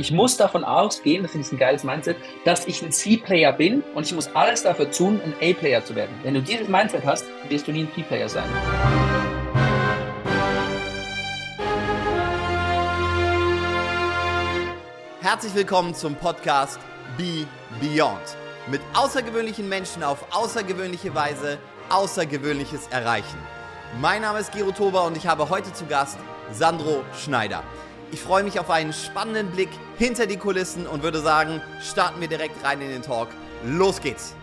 Ich muss davon ausgehen, das finde ich ein geiles Mindset, dass ich ein C-Player bin und ich muss alles dafür tun, ein A-Player zu werden. Wenn du dieses Mindset hast, wirst du nie ein P-Player sein. Herzlich willkommen zum Podcast Be Beyond. Mit außergewöhnlichen Menschen auf außergewöhnliche Weise Außergewöhnliches erreichen. Mein Name ist Gero Tober und ich habe heute zu Gast Sandro Schneider. Ich freue mich auf einen spannenden Blick hinter die Kulissen und würde sagen, starten wir direkt rein in den Talk. Los geht's!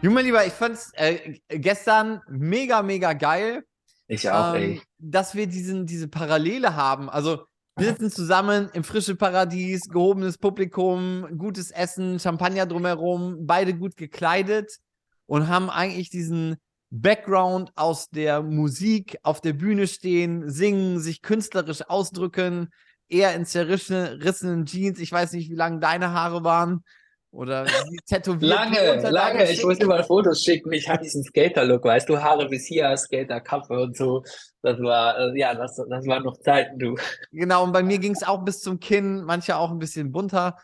Junge Lieber, ich fand's äh, gestern mega, mega geil. Ich auch, ähm, ey. Dass wir diesen, diese Parallele haben. Also, wir sitzen zusammen im frische Paradies, gehobenes Publikum, gutes Essen, Champagner drumherum, beide gut gekleidet und haben eigentlich diesen Background aus der Musik, auf der Bühne stehen, singen, sich künstlerisch ausdrücken, eher in zerrissenen Jeans. Ich weiß nicht, wie lang deine Haare waren. Oder tätowiert. lange, lange. Ich muss dir mal Fotos schicken. Ich hatte diesen Skater-Look, weißt du, Haare bis hier, Skater-Kappe und so. Das war, äh, ja, das, das waren noch Zeiten, du. Genau, und bei mir ging es auch bis zum Kinn, manche auch ein bisschen bunter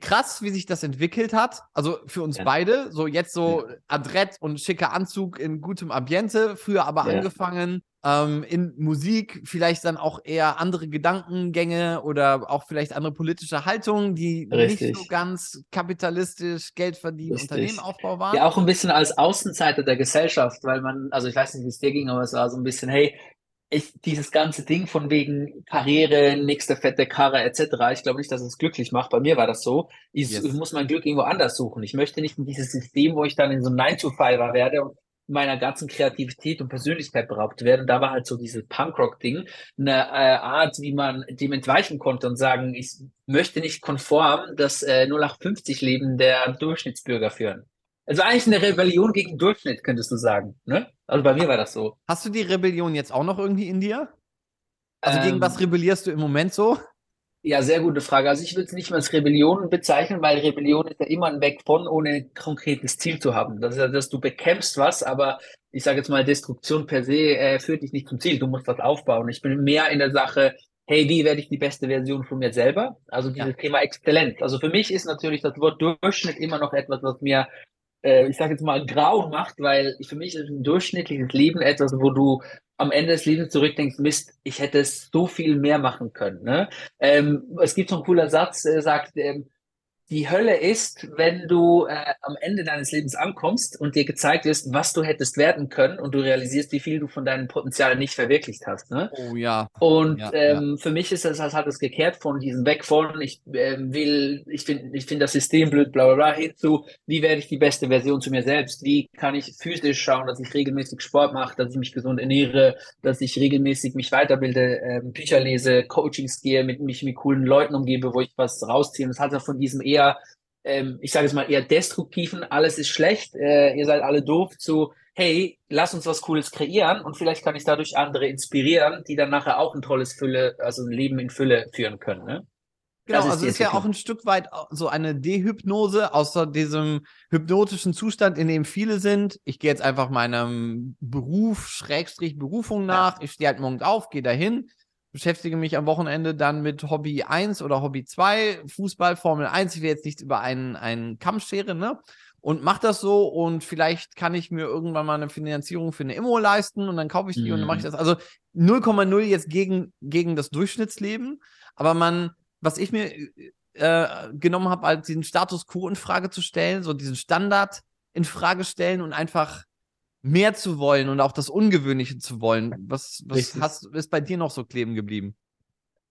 krass, wie sich das entwickelt hat. Also für uns ja. beide. So jetzt so ja. adrett und schicker Anzug in gutem Ambiente. Früher aber ja. angefangen ähm, in Musik, vielleicht dann auch eher andere Gedankengänge oder auch vielleicht andere politische Haltungen, die Richtig. nicht so ganz kapitalistisch, Geld verdienen, Richtig. Unternehmenaufbau waren. Ja, auch ein bisschen als Außenseiter der Gesellschaft, weil man, also ich weiß nicht, wie es dir ging, aber es war so ein bisschen, hey, ich, dieses ganze Ding von wegen Karriere, nächste fette Karre etc., ich glaube nicht, dass es glücklich macht. Bei mir war das so. Ich, yes. ich, muss mein Glück irgendwo anders suchen. Ich möchte nicht in dieses System, wo ich dann in so ein 9-to-5er werde und meiner ganzen Kreativität und Persönlichkeit beraubt werde. Und da war halt so dieses Punkrock-Ding eine äh, Art, wie man dem entweichen konnte und sagen, ich möchte nicht konform das äh, 0850-Leben der Durchschnittsbürger führen. Also eigentlich eine Rebellion gegen Durchschnitt, könntest du sagen. Ne? Also bei mir war das so. Hast du die Rebellion jetzt auch noch irgendwie in dir? Also ähm, gegen was rebellierst du im Moment so? Ja, sehr gute Frage. Also ich würde es nicht mal als Rebellion bezeichnen, weil Rebellion ist ja immer ein Weg von, ohne ein konkretes Ziel zu haben. Das ist ja, dass du bekämpfst was, aber ich sage jetzt mal, Destruktion per se äh, führt dich nicht zum Ziel. Du musst was aufbauen. Ich bin mehr in der Sache, hey, wie werde ich die beste Version von mir selber? Also dieses ja. Thema Exzellenz. Also für mich ist natürlich das Wort Durchschnitt immer noch etwas, was mir äh, ich sage jetzt mal, grau macht, weil für mich ist ein durchschnittliches Leben etwas, wo du am Ende des Lebens zurückdenkst, Mist, ich hätte so viel mehr machen können. Ne? Ähm, es gibt so ein cooler Satz, der sagt, ähm, die Hölle ist, wenn du äh, am Ende deines Lebens ankommst und dir gezeigt ist, was du hättest werden können und du realisierst, wie viel du von deinen Potenzialen nicht verwirklicht hast. Ne? Oh ja. Und ja, ähm, ja. für mich ist das, das hat es gekehrt von diesem Weg von, ich äh, will, ich finde ich finde das System blöd, bla bla bla, hin zu, wie werde ich die beste Version zu mir selbst? Wie kann ich physisch schauen, dass ich regelmäßig Sport mache, dass ich mich gesund ernähre, dass ich regelmäßig mich weiterbilde, äh, Bücher lese, Coachings gehe, mit mich mit coolen Leuten umgebe, wo ich was rausziehe. Das hat ja von diesem eher eher, ähm, ich sage es mal, eher destruktiven, alles ist schlecht, äh, ihr seid alle doof, zu, hey, lass uns was Cooles kreieren und vielleicht kann ich dadurch andere inspirieren, die dann nachher auch ein tolles Fülle, also ein Leben in Fülle führen können. Ne? Genau, ist also ist ja auch ein Stück weit so eine Dehypnose außer diesem hypnotischen Zustand, in dem viele sind. Ich gehe jetzt einfach meinem Beruf, Schrägstrich Berufung nach. Ja. Ich stehe halt morgens auf, gehe dahin, beschäftige mich am Wochenende dann mit Hobby 1 oder Hobby 2, Fußball, Formel 1. Ich will jetzt nicht über einen, einen Kamm scheren, ne? Und mach das so und vielleicht kann ich mir irgendwann mal eine Finanzierung für eine Immo leisten und dann kaufe ich die mhm. und dann mache ich mhm. das. Also 0,0 jetzt gegen, gegen das Durchschnittsleben. Aber man, was ich mir äh, genommen habe, halt diesen Status quo in Frage zu stellen, so diesen Standard in Frage stellen und einfach mehr zu wollen und auch das Ungewöhnliche zu wollen. Was, was hast, ist bei dir noch so kleben geblieben?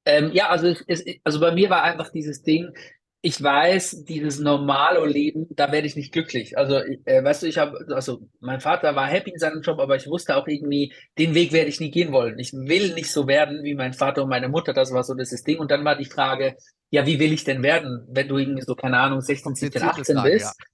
Ähm, ja, also, es, also bei mir war einfach dieses Ding, ich weiß, dieses normale Leben, da werde ich nicht glücklich. Also, äh, weißt du, ich habe, also mein Vater war happy in seinem Job, aber ich wusste auch irgendwie, den Weg werde ich nie gehen wollen. Ich will nicht so werden wie mein Vater und meine Mutter, das war so das Ding. Und dann war die Frage, ja, wie will ich denn werden, wenn du irgendwie so, keine Ahnung, 16, 17, 18 bist? Ja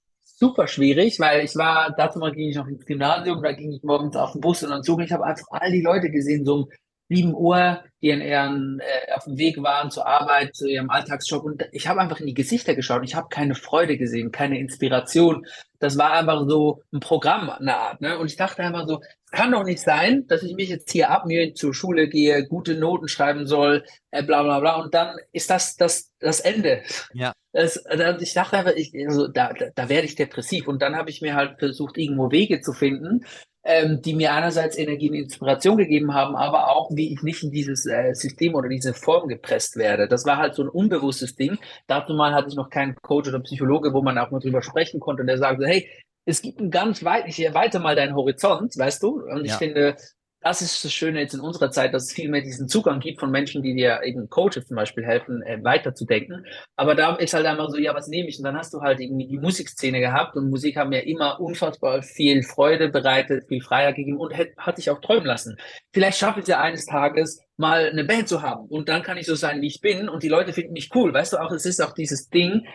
super schwierig, weil ich war, dazu mal ging ich noch ins Gymnasium, da ging ich morgens auf den Bus und dann Zug. Ich habe einfach all die Leute gesehen, so 7 Uhr, die in ihren, äh, auf dem Weg waren zur Arbeit, zu ihrem Alltagsjob. Und ich habe einfach in die Gesichter geschaut. Ich habe keine Freude gesehen, keine Inspiration. Das war einfach so ein Programm, eine Art. Ne? Und ich dachte einfach so, es kann doch nicht sein, dass ich mich jetzt hier abmühe, zur Schule gehe, gute Noten schreiben soll, äh, bla bla bla. Und dann ist das das, das Ende. Ja. Das, das, ich dachte einfach, ich, also, da, da, da werde ich depressiv. Und dann habe ich mir halt versucht, irgendwo Wege zu finden, ähm, die mir einerseits Energie und Inspiration gegeben haben, aber auch, wie ich nicht in dieses äh, System oder diese Form gepresst werde. Das war halt so ein unbewusstes Ding. Dazu mal hatte ich noch keinen Coach oder Psychologe, wo man auch mal drüber sprechen konnte und der sagte, hey, es gibt ein ganz weit, ich erweite mal deinen Horizont, weißt du? Und ich finde, das ist das Schöne jetzt in unserer Zeit, dass es viel mehr diesen Zugang gibt von Menschen, die dir eben Coaches zum Beispiel helfen, äh, weiterzudenken. Aber da ist halt einfach so, ja, was nehme ich? Und dann hast du halt irgendwie die Musikszene gehabt und Musik haben mir immer unfassbar viel Freude bereitet, viel Freiheit gegeben und hat, hat dich auch träumen lassen. Vielleicht schaffe ich es ja eines Tages, mal eine Band zu haben und dann kann ich so sein, wie ich bin und die Leute finden mich cool. Weißt du, auch es ist auch dieses Ding,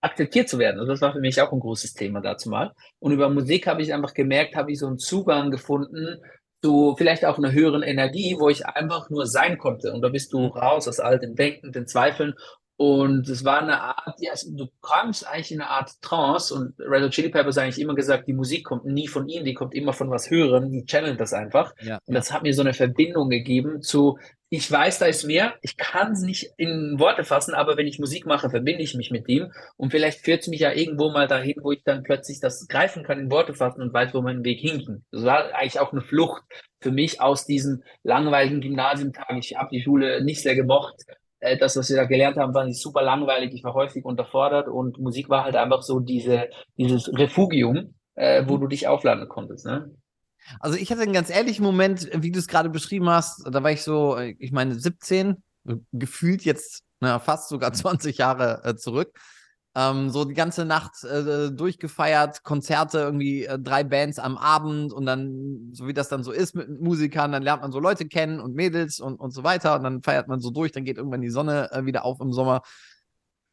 akzeptiert zu werden. Also das war für mich auch ein großes Thema dazu mal. Und über Musik habe ich einfach gemerkt, habe ich so einen Zugang gefunden, zu vielleicht auch einer höheren Energie, wo ich einfach nur sein konnte. Und da bist du raus aus all den Denken, den Zweifeln. Und es war eine Art, ja, du kamst eigentlich in eine Art Trance und Red Hot Chili Peppers eigentlich immer gesagt, die Musik kommt nie von ihnen, die kommt immer von was Höheren, die channeln das einfach. Ja, und das hat mir so eine Verbindung gegeben zu, ich weiß, da ist mehr, ich kann es nicht in Worte fassen, aber wenn ich Musik mache, verbinde ich mich mit ihm und vielleicht führt es mich ja irgendwo mal dahin, wo ich dann plötzlich das greifen kann, in Worte fassen und weiß, wo mein Weg hinging. Das war eigentlich auch eine Flucht für mich aus diesem langweiligen Gymnasiumtag. Ich habe die Schule nicht sehr gemocht. Äh, das, was wir da gelernt haben, war nicht super langweilig. Ich war häufig unterfordert und Musik war halt einfach so diese, dieses Refugium, äh, wo du dich aufladen konntest. Ne? Also ich hatte einen ganz ehrlichen Moment, wie du es gerade beschrieben hast. Da war ich so, ich meine, 17, gefühlt jetzt na, fast sogar 20 Jahre äh, zurück. Ähm, so die ganze Nacht äh, durchgefeiert, Konzerte, irgendwie äh, drei Bands am Abend und dann, so wie das dann so ist mit Musikern, dann lernt man so Leute kennen und Mädels und, und so weiter und dann feiert man so durch, dann geht irgendwann die Sonne äh, wieder auf im Sommer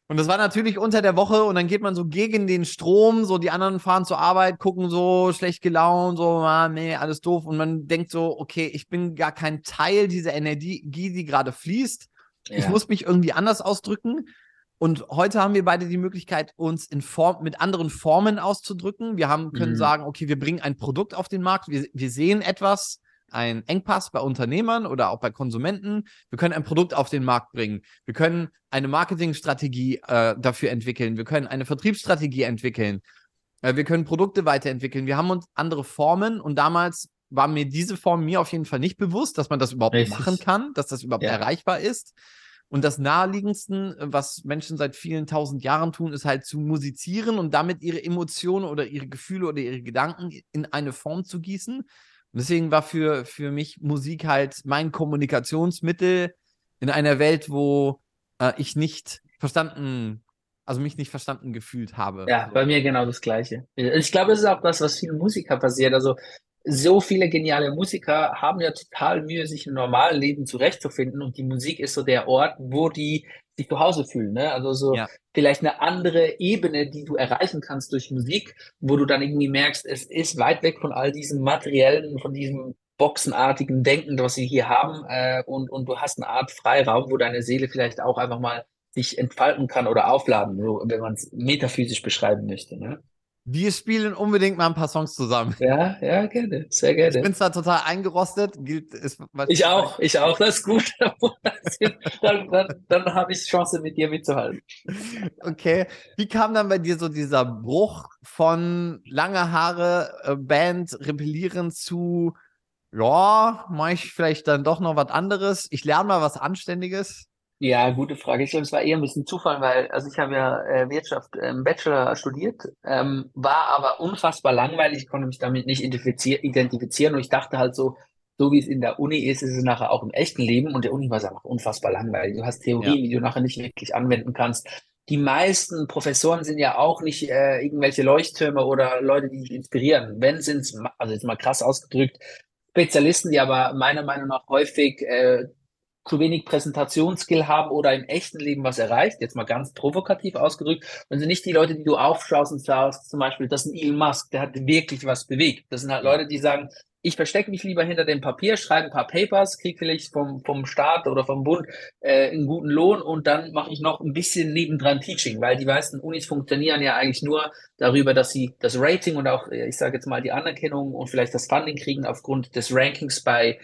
und das war natürlich unter der Woche und dann geht man so gegen den Strom, so die anderen fahren zur Arbeit, gucken so schlecht gelaunt, so, ah, nee, alles doof. Und man denkt so, okay, ich bin gar kein Teil dieser Energie, die gerade fließt. Ja. Ich muss mich irgendwie anders ausdrücken. Und heute haben wir beide die Möglichkeit, uns in Form, mit anderen Formen auszudrücken. Wir haben, können mhm. sagen, okay, wir bringen ein Produkt auf den Markt. Wir, wir sehen etwas, ein Engpass bei Unternehmern oder auch bei Konsumenten. Wir können ein Produkt auf den Markt bringen. Wir können eine Marketingstrategie äh, dafür entwickeln. Wir können eine Vertriebsstrategie entwickeln. Äh, wir können Produkte weiterentwickeln. Wir haben uns andere Formen und damals war mir diese Form mir auf jeden Fall nicht bewusst, dass man das überhaupt Richtig. machen kann, dass das überhaupt ja. erreichbar ist. Und das naheliegendsten, was Menschen seit vielen tausend Jahren tun, ist halt zu musizieren und damit ihre Emotionen oder ihre Gefühle oder ihre Gedanken in eine Form zu gießen. Deswegen war für, für mich Musik halt mein Kommunikationsmittel in einer Welt, wo äh, ich nicht verstanden, also mich nicht verstanden gefühlt habe. Ja, bei mir genau das Gleiche. Ich glaube, es ist auch das, was vielen Musiker passiert. Also so viele geniale Musiker haben ja total Mühe, sich im normalen Leben zurechtzufinden und die Musik ist so der Ort, wo die sich zu Hause fühlen. Ne? Also so ja. vielleicht eine andere Ebene, die du erreichen kannst durch Musik, wo du dann irgendwie merkst, es ist weit weg von all diesem materiellen, von diesem boxenartigen Denken, was wir hier haben äh, und, und du hast eine Art Freiraum, wo deine Seele vielleicht auch einfach mal sich entfalten kann oder aufladen, so, wenn man es metaphysisch beschreiben möchte. Ne? Wir spielen unbedingt mal ein paar Songs zusammen. Ja, ja, gerne. Sehr gerne. Ich bin zwar total eingerostet. Gilt, ist, ich auch, ich auch. Das ist gut. dann dann, dann habe ich Chance, mit dir mitzuhalten. Okay. Wie kam dann bei dir so dieser Bruch von lange Haare, äh, Band, Rebellieren zu, ja, mache ich vielleicht dann doch noch was anderes? Ich lerne mal was Anständiges. Ja, gute Frage. Ich glaube, es war eher ein bisschen Zufall, weil, also ich habe ja äh, Wirtschaft im Bachelor studiert, ähm, war aber unfassbar langweilig, konnte mich damit nicht identifizieren und ich dachte halt so, so wie es in der Uni ist, ist es nachher auch im echten Leben und der Uni war es einfach unfassbar langweilig. Du hast Theorien, ja. die du nachher nicht wirklich anwenden kannst. Die meisten Professoren sind ja auch nicht äh, irgendwelche Leuchttürme oder Leute, die dich inspirieren. Wenn sind es, also jetzt mal krass ausgedrückt, Spezialisten, die aber meiner Meinung nach häufig äh, zu wenig Präsentationsskill haben oder im echten Leben was erreicht, jetzt mal ganz provokativ ausgedrückt, und sind nicht die Leute, die du aufschaust und sagst, zum Beispiel, das ist ein Elon Musk, der hat wirklich was bewegt. Das sind halt Leute, die sagen, ich verstecke mich lieber hinter dem Papier, schreibe ein paar Papers, kriege vielleicht vom, vom Staat oder vom Bund äh, einen guten Lohn und dann mache ich noch ein bisschen nebendran Teaching, weil die meisten Unis funktionieren ja eigentlich nur darüber, dass sie das Rating und auch, äh, ich sage jetzt mal, die Anerkennung und vielleicht das Funding kriegen aufgrund des Rankings bei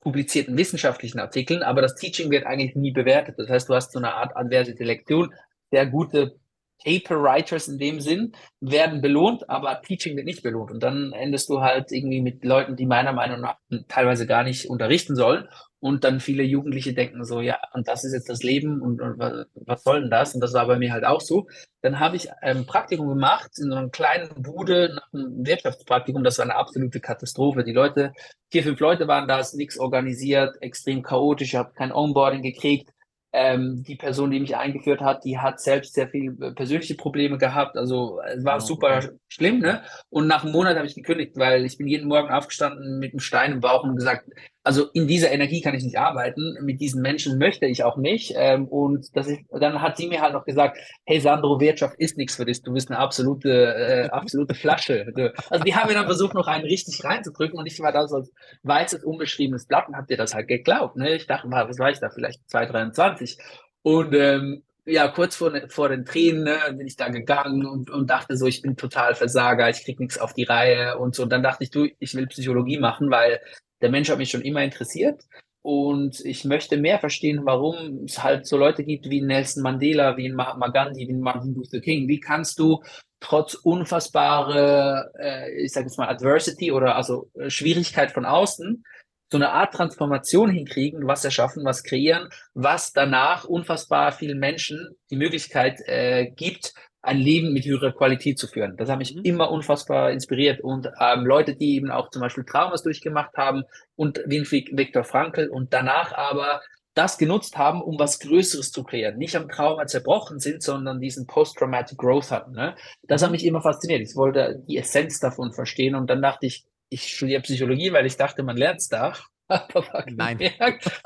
publizierten wissenschaftlichen Artikeln, aber das Teaching wird eigentlich nie bewertet. Das heißt, du hast so eine Art adverse Selektion, sehr gute Paper Writers in dem Sinn werden belohnt, aber Teaching wird nicht belohnt. Und dann endest du halt irgendwie mit Leuten, die meiner Meinung nach teilweise gar nicht unterrichten sollen. Und dann viele Jugendliche denken so, ja, und das ist jetzt das Leben und, und was soll denn das? Und das war bei mir halt auch so. Dann habe ich ein Praktikum gemacht in so einer kleinen Bude nach einem Wirtschaftspraktikum. Das war eine absolute Katastrophe. Die Leute, vier, fünf Leute waren da, ist nichts organisiert, extrem chaotisch, ich habe kein Onboarding gekriegt ähm, die Person, die mich eingeführt hat, die hat selbst sehr viele äh, persönliche Probleme gehabt. Also es war oh, super okay. schlimm, ne? Und nach einem Monat habe ich gekündigt, weil ich bin jeden Morgen aufgestanden mit einem Stein im Bauch und gesagt, also in dieser Energie kann ich nicht arbeiten, mit diesen Menschen möchte ich auch nicht. Ähm, und das ist, dann hat sie mir halt noch gesagt, hey Sandro, Wirtschaft ist nichts für dich, du bist eine absolute, äh, absolute Flasche. Also die haben mir dann versucht, noch einen richtig reinzudrücken und ich war da so als weißes, unbeschriebenes Blatt und hab dir das halt geglaubt. Ne? Ich dachte mal, was war ich da, vielleicht 223. Und ähm, ja, kurz vor, vor den Tränen ne, bin ich da gegangen und, und dachte so, ich bin total Versager, ich krieg nichts auf die Reihe und so. Und dann dachte ich, du, ich will Psychologie machen, weil der Mensch hat mich schon immer interessiert und ich möchte mehr verstehen, warum es halt so Leute gibt wie Nelson Mandela, wie Mahatma Gandhi, wie Martin Luther King. Wie kannst du trotz unfassbare, äh, ich sage jetzt mal Adversity oder also äh, Schwierigkeit von außen so eine Art Transformation hinkriegen, was erschaffen, was kreieren, was danach unfassbar vielen Menschen die Möglichkeit äh, gibt, ein Leben mit höherer Qualität zu führen. Das hat mich mhm. immer unfassbar inspiriert. Und ähm, Leute, die eben auch zum Beispiel Traumas durchgemacht haben und wie Viktor Frankl und danach aber das genutzt haben, um was Größeres zu kreieren. Nicht am Trauma zerbrochen sind, sondern diesen Post-Traumatic Growth hatten. Ne? Das hat mhm. mich immer fasziniert. Ich wollte die Essenz davon verstehen und dann dachte ich, ich studiere Psychologie, weil ich dachte, man lernt es da. Nein.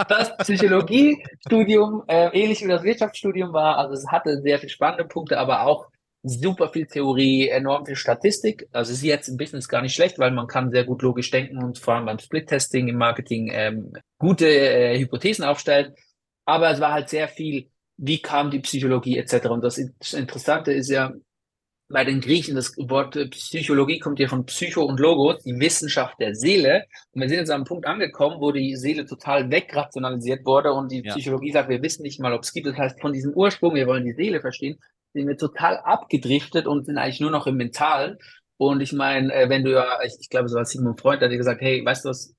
das Psychologiestudium äh, ähnlich wie das Wirtschaftsstudium war. Also es hatte sehr viele spannende Punkte, aber auch super viel Theorie, enorm viel Statistik. Also es ist jetzt im Business gar nicht schlecht, weil man kann sehr gut logisch denken und vor allem beim Split-Testing im Marketing ähm, gute äh, Hypothesen aufstellen. Aber es war halt sehr viel, wie kam die Psychologie etc. Und das Interessante ist ja, bei den Griechen, das Wort Psychologie kommt ja von Psycho und Logos, die Wissenschaft der Seele. Und wir sind jetzt an einem Punkt angekommen, wo die Seele total wegrationalisiert wurde und die ja. Psychologie sagt, wir wissen nicht mal, ob es gibt. Das heißt, von diesem Ursprung, wir wollen die Seele verstehen, sind wir total abgedriftet und sind eigentlich nur noch im Mentalen. Und ich meine, äh, wenn du ja, ich, ich glaube, so was Sigmund Freund hat dir gesagt, hey, weißt du was,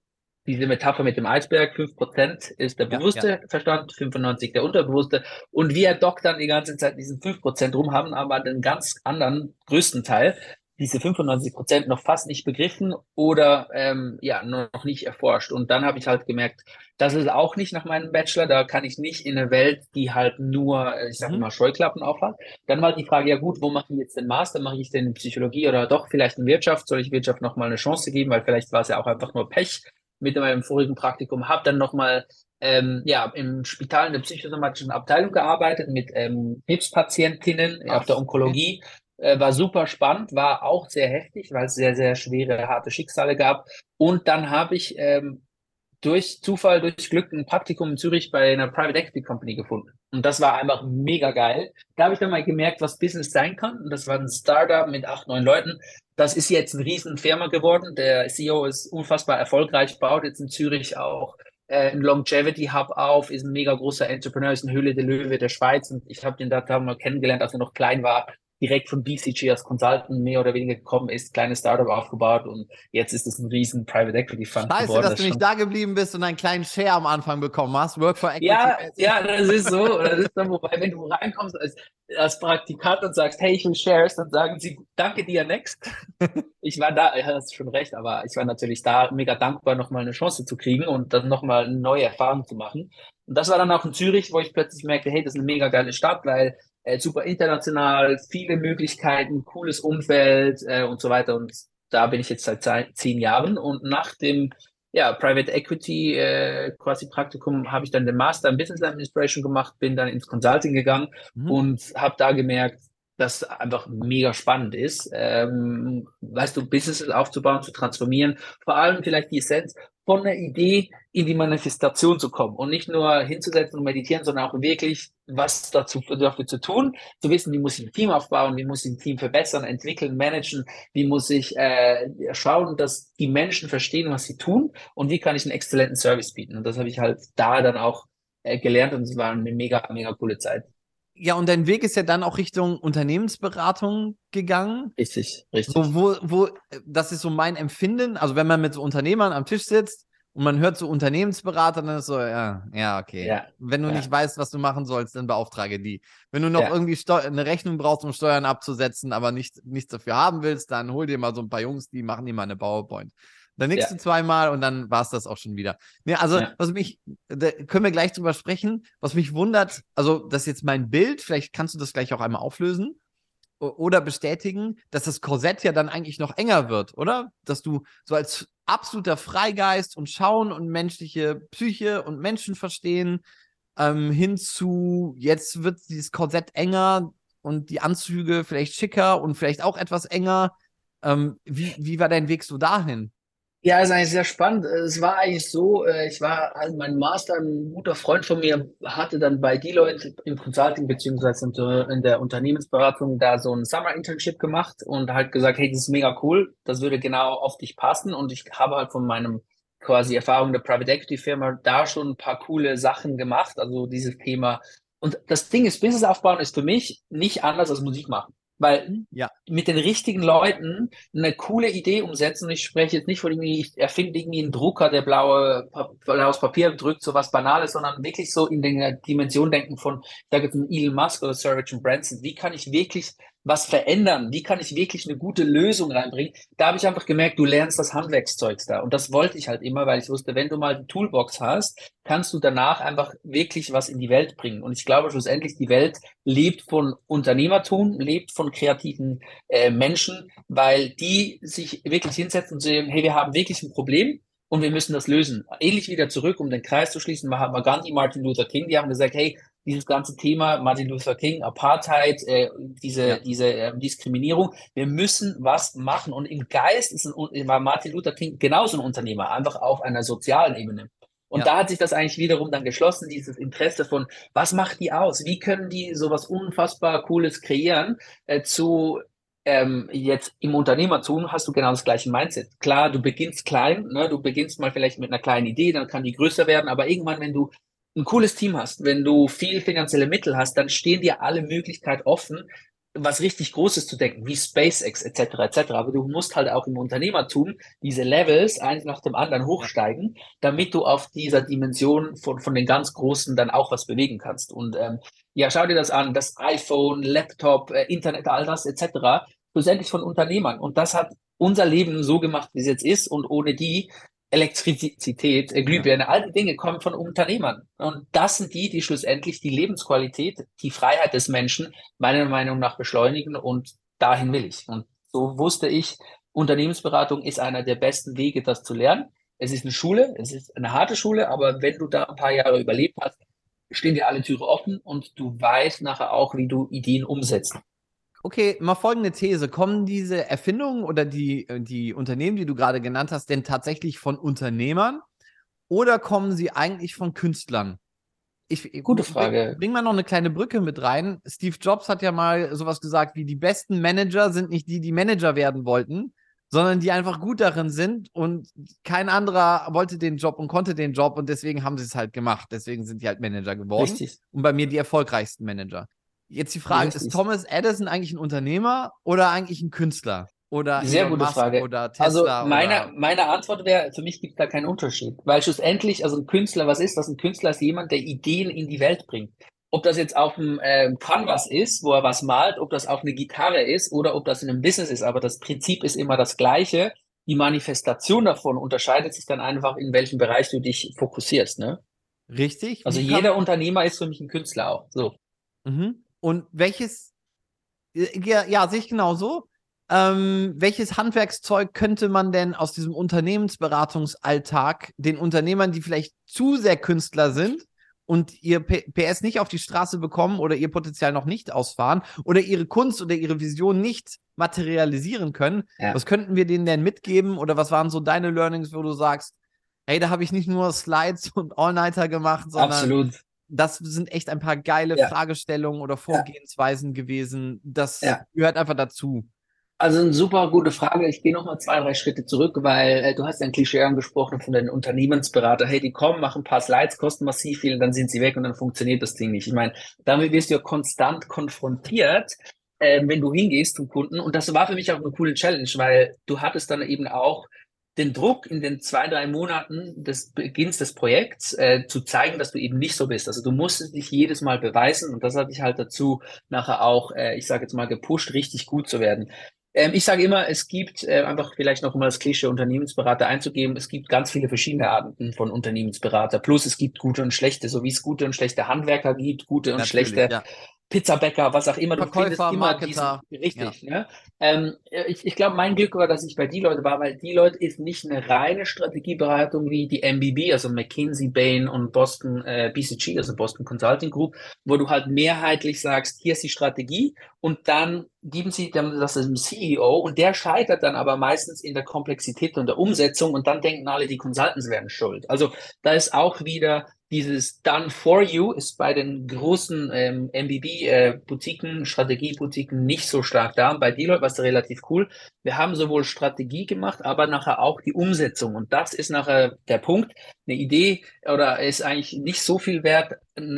diese Metapher mit dem Eisberg, 5% ist der bewusste ja, ja. Verstand, 95% der unterbewusste. Und wir doktern die ganze Zeit diesen 5% rum, haben aber den ganz anderen größten Teil, diese 95% noch fast nicht begriffen oder ähm, ja, noch nicht erforscht. Und dann habe ich halt gemerkt, das ist auch nicht nach meinem Bachelor, da kann ich nicht in eine Welt, die halt nur, äh, ich sage mhm. mal, Scheuklappen aufhat. Dann war die Frage, ja gut, wo mache ich jetzt den Master? Mache ich den in Psychologie oder doch vielleicht in Wirtschaft? Soll ich Wirtschaft nochmal eine Chance geben? Weil vielleicht war es ja auch einfach nur Pech mit meinem vorigen Praktikum, habe dann nochmal ähm, ja, im Spital in der psychosomatischen Abteilung gearbeitet mit ähm, Krebspatientinnen Ach, auf der Onkologie. Äh, war super spannend, war auch sehr heftig, weil es sehr, sehr schwere, harte Schicksale gab. Und dann habe ich ähm, durch Zufall, durch Glück ein Praktikum in Zürich bei einer Private Equity Company gefunden. Und das war einfach mega geil. Da habe ich dann mal gemerkt, was Business sein kann. Und das war ein Startup mit acht, neun Leuten. Das ist jetzt eine riesen Firma geworden. Der CEO ist unfassbar erfolgreich, baut jetzt in Zürich auch äh, ein Longevity Hub auf, ist ein mega großer Entrepreneur, ist eine Höhle der Löwe der Schweiz. Und ich habe den da mal kennengelernt, als er noch klein war direkt von BCG als Consultant mehr oder weniger gekommen ist, kleines Startup aufgebaut und jetzt ist es ein riesen Private Equity Fund Scheiße, geworden. dass du nicht da geblieben bist und einen kleinen Share am Anfang bekommen hast. Work for Equity. Ja, ja, das ist so. Das ist dann, wobei, wenn du reinkommst als, als Praktikant und sagst, hey, ich will Shares, dann sagen sie, danke dir, next. ich war da, ja, hast schon recht, aber ich war natürlich da mega dankbar, nochmal eine Chance zu kriegen und dann nochmal eine neue Erfahrung zu machen. Und das war dann auch in Zürich, wo ich plötzlich merkte, hey, das ist eine mega geile Stadt, weil äh, super international, viele Möglichkeiten, cooles Umfeld äh, und so weiter. Und da bin ich jetzt seit zehn Jahren. Und nach dem ja, Private Equity äh, quasi Praktikum habe ich dann den Master in Business Administration gemacht, bin dann ins Consulting gegangen mhm. und habe da gemerkt, das einfach mega spannend ist, ähm, weißt du, Businesses aufzubauen, zu transformieren, vor allem vielleicht die Essenz von einer Idee in die Manifestation zu kommen und nicht nur hinzusetzen und meditieren, sondern auch wirklich was dazu dafür zu tun, zu wissen, wie muss ich ein Team aufbauen, wie muss ich ein Team verbessern, entwickeln, managen, wie muss ich äh, schauen, dass die Menschen verstehen, was sie tun und wie kann ich einen exzellenten Service bieten. Und das habe ich halt da dann auch äh, gelernt und es war eine mega, mega coole Zeit. Ja, und dein Weg ist ja dann auch Richtung Unternehmensberatung gegangen. Richtig, richtig. So, wo, wo, das ist so mein Empfinden. Also, wenn man mit so Unternehmern am Tisch sitzt und man hört so Unternehmensberater, dann ist so, ja, ja, okay. Ja, wenn du ja. nicht weißt, was du machen sollst, dann beauftrage die. Wenn du noch ja. irgendwie Steu eine Rechnung brauchst, um Steuern abzusetzen, aber nicht, nichts dafür haben willst, dann hol dir mal so ein paar Jungs, die machen dir mal eine PowerPoint. Dann nächste ja. zweimal und dann war es das auch schon wieder. Nee, also, ja. was mich, da können wir gleich drüber sprechen, was mich wundert, also, das ist jetzt mein Bild, vielleicht kannst du das gleich auch einmal auflösen oder bestätigen, dass das Korsett ja dann eigentlich noch enger wird, oder? Dass du so als absoluter Freigeist und Schauen und menschliche Psyche und Menschen verstehen ähm, hinzu, jetzt wird dieses Korsett enger und die Anzüge vielleicht schicker und vielleicht auch etwas enger. Ähm, wie, wie war dein Weg so dahin? Ja, ist eigentlich sehr spannend. Es war eigentlich so, äh, ich war, also mein Master, ein guter Freund von mir hatte dann bei Deloitte im Consulting beziehungsweise in der Unternehmensberatung da so ein Summer Internship gemacht und halt gesagt, hey, das ist mega cool, das würde genau auf dich passen und ich habe halt von meinem quasi Erfahrung der Private Equity Firma da schon ein paar coole Sachen gemacht, also dieses Thema. Und das Ding ist, Business aufbauen ist für mich nicht anders als Musik machen. Weil ja. mit den richtigen Leuten eine coole Idee umsetzen. Ich spreche jetzt nicht von irgendwie, ich erfinde irgendwie einen Drucker, der blaue, blaues Papier drückt, so was Banales, sondern wirklich so in der Dimension denken von, ich sage jetzt Elon Musk oder Sir Richard Branson. Wie kann ich wirklich was verändern? Wie kann ich wirklich eine gute Lösung reinbringen? Da habe ich einfach gemerkt, du lernst das Handwerkszeug da. Und das wollte ich halt immer, weil ich wusste, wenn du mal die Toolbox hast, kannst du danach einfach wirklich was in die Welt bringen. Und ich glaube schlussendlich, die Welt lebt von Unternehmertum, lebt von kreativen äh, Menschen, weil die sich wirklich hinsetzen und sagen, hey, wir haben wirklich ein Problem und wir müssen das lösen. Ähnlich wieder zurück, um den Kreis zu schließen, Mahatma Gandhi, Martin Luther King, die haben gesagt, hey, dieses ganze Thema Martin Luther King, Apartheid, äh, diese, ja. diese äh, Diskriminierung. Wir müssen was machen. Und im Geist ist ein, war Martin Luther King genauso ein Unternehmer, einfach auf einer sozialen Ebene. Und ja. da hat sich das eigentlich wiederum dann geschlossen, dieses Interesse von, was macht die aus? Wie können die sowas unfassbar Cooles kreieren? Äh, zu ähm, jetzt im Unternehmertum hast du genau das gleiche Mindset. Klar, du beginnst klein, ne? du beginnst mal vielleicht mit einer kleinen Idee, dann kann die größer werden, aber irgendwann, wenn du ein cooles Team hast, wenn du viel finanzielle Mittel hast, dann stehen dir alle Möglichkeiten offen, was richtig Großes zu denken, wie SpaceX etc. etc. Aber du musst halt auch im Unternehmertum diese Levels eins nach dem anderen hochsteigen, damit du auf dieser Dimension von, von den ganz Großen dann auch was bewegen kannst. Und ähm, ja, schau dir das an, das iPhone, Laptop, äh, Internet, all das etc. Schlussendlich von Unternehmern. Und das hat unser Leben so gemacht, wie es jetzt ist. Und ohne die Elektrizität, äh, Glühbirne, all die Dinge kommen von Unternehmern. Und das sind die, die schlussendlich die Lebensqualität, die Freiheit des Menschen meiner Meinung nach beschleunigen und dahin will ich. Und so wusste ich, Unternehmensberatung ist einer der besten Wege, das zu lernen. Es ist eine Schule, es ist eine harte Schule, aber wenn du da ein paar Jahre überlebt hast, stehen dir alle Türen offen und du weißt nachher auch, wie du Ideen umsetzt. Okay, mal folgende These. Kommen diese Erfindungen oder die, äh, die Unternehmen, die du gerade genannt hast, denn tatsächlich von Unternehmern oder kommen sie eigentlich von Künstlern? Ich, Gute Frage. Bring, bring mal noch eine kleine Brücke mit rein. Steve Jobs hat ja mal sowas gesagt wie, die besten Manager sind nicht die, die Manager werden wollten, sondern die einfach gut darin sind und kein anderer wollte den Job und konnte den Job und deswegen haben sie es halt gemacht. Deswegen sind die halt Manager geworden. Richtig. Und bei mir die erfolgreichsten Manager. Jetzt die Frage, Richtig. ist Thomas Edison eigentlich ein Unternehmer oder eigentlich ein Künstler? Oder Sehr Elon gute Musk Frage. Oder Tesla also meine, meine Antwort wäre, für mich gibt es da keinen Unterschied. Weil schlussendlich, also ein Künstler, was ist das? Ein Künstler ist jemand, der Ideen in die Welt bringt. Ob das jetzt auf dem ähm, Canvas ist, wo er was malt, ob das auf eine Gitarre ist oder ob das in einem Business ist, aber das Prinzip ist immer das gleiche. Die Manifestation davon unterscheidet sich dann einfach, in welchem Bereich du dich fokussierst. Ne? Richtig. Also jeder Unternehmer ist für mich ein Künstler auch. So. Mhm. Und welches, äh, ja, ja sehe ich genauso. Ähm, welches Handwerkszeug könnte man denn aus diesem Unternehmensberatungsalltag den Unternehmern, die vielleicht zu sehr Künstler sind und ihr PS nicht auf die Straße bekommen oder ihr Potenzial noch nicht ausfahren oder ihre Kunst oder ihre Vision nicht materialisieren können, ja. was könnten wir denen denn mitgeben oder was waren so deine Learnings, wo du sagst, hey, da habe ich nicht nur Slides und All-Nighter gemacht, sondern Absolut. Das sind echt ein paar geile ja. Fragestellungen oder Vorgehensweisen ja. gewesen. Das gehört einfach dazu. Also eine super gute Frage. Ich gehe noch mal zwei, drei Schritte zurück, weil äh, du hast ein Klischee angesprochen von den Unternehmensberater. Hey, die kommen, machen ein paar Slides, kosten massiv viel und dann sind sie weg und dann funktioniert das Ding nicht. Ich meine, damit wirst du ja konstant konfrontiert, äh, wenn du hingehst zum Kunden. Und das war für mich auch eine coole Challenge, weil du hattest dann eben auch den Druck in den zwei, drei Monaten des Beginns des Projekts äh, zu zeigen, dass du eben nicht so bist. Also du musstest dich jedes Mal beweisen und das hat dich halt dazu nachher auch, äh, ich sage jetzt mal, gepusht, richtig gut zu werden. Ähm, ich sage immer, es gibt äh, einfach vielleicht noch mal das Klischee Unternehmensberater einzugeben. Es gibt ganz viele verschiedene Arten von Unternehmensberater. Plus es gibt gute und schlechte, so wie es gute und schlechte Handwerker gibt, gute und Natürlich, schlechte ja. Pizzabäcker, was auch immer. Verkäufer, du findest immer Marketer. Diesen, richtig. Ja. Ne? Ähm, ich ich glaube, mein Glück war, dass ich bei die Leute war, weil die Leute ist nicht eine reine Strategieberatung wie die MBB, also McKinsey, Bain und Boston äh, BCG, also Boston Consulting Group, wo du halt mehrheitlich sagst, hier ist die Strategie und dann geben sie dann das dem CEO und der scheitert dann aber meistens in der Komplexität und der Umsetzung und dann denken alle, die Consultants wären schuld. Also da ist auch wieder dieses Done for You ist bei den großen ähm, MBB-Boutiquen, äh, Strategie-Boutiquen nicht so stark da. Und bei Deloitte war es relativ cool. Wir haben sowohl Strategie gemacht, aber nachher auch die Umsetzung. Und das ist nachher der Punkt. Eine Idee oder ist eigentlich nicht so viel wert,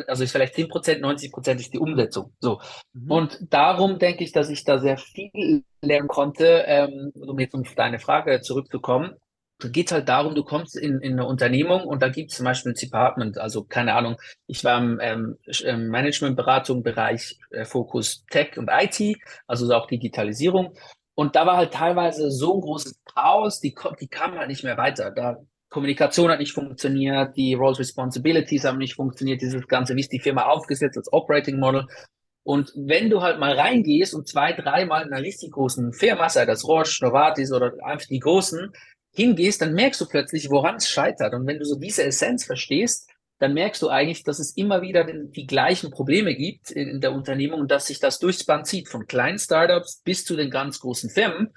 also ist vielleicht 10 Prozent, 90 Prozent ist die Umsetzung. So. Mhm. Und darum denke ich, dass ich da sehr viel lernen konnte, ähm, um jetzt auf deine Frage zurückzukommen geht halt darum, du kommst in, in eine Unternehmung und da gibt es zum Beispiel ein Department, also keine Ahnung, ich war im ähm, ähm, Managementberatung, Bereich äh, Fokus Tech und IT, also auch Digitalisierung. Und da war halt teilweise so ein großes Chaos, die, die kamen halt nicht mehr weiter. Da Kommunikation hat nicht funktioniert, die Roles Responsibilities haben nicht funktioniert, dieses Ganze, wie ist die Firma aufgesetzt als Operating Model. Und wenn du halt mal reingehst und zwei, dreimal in einer richtig großen Firma, sei das Roche, Novartis oder einfach die großen, hingehst, dann merkst du plötzlich, woran es scheitert. Und wenn du so diese Essenz verstehst, dann merkst du eigentlich, dass es immer wieder die gleichen Probleme gibt in der Unternehmung und dass sich das durchs Band zieht, von kleinen Startups bis zu den ganz großen Firmen.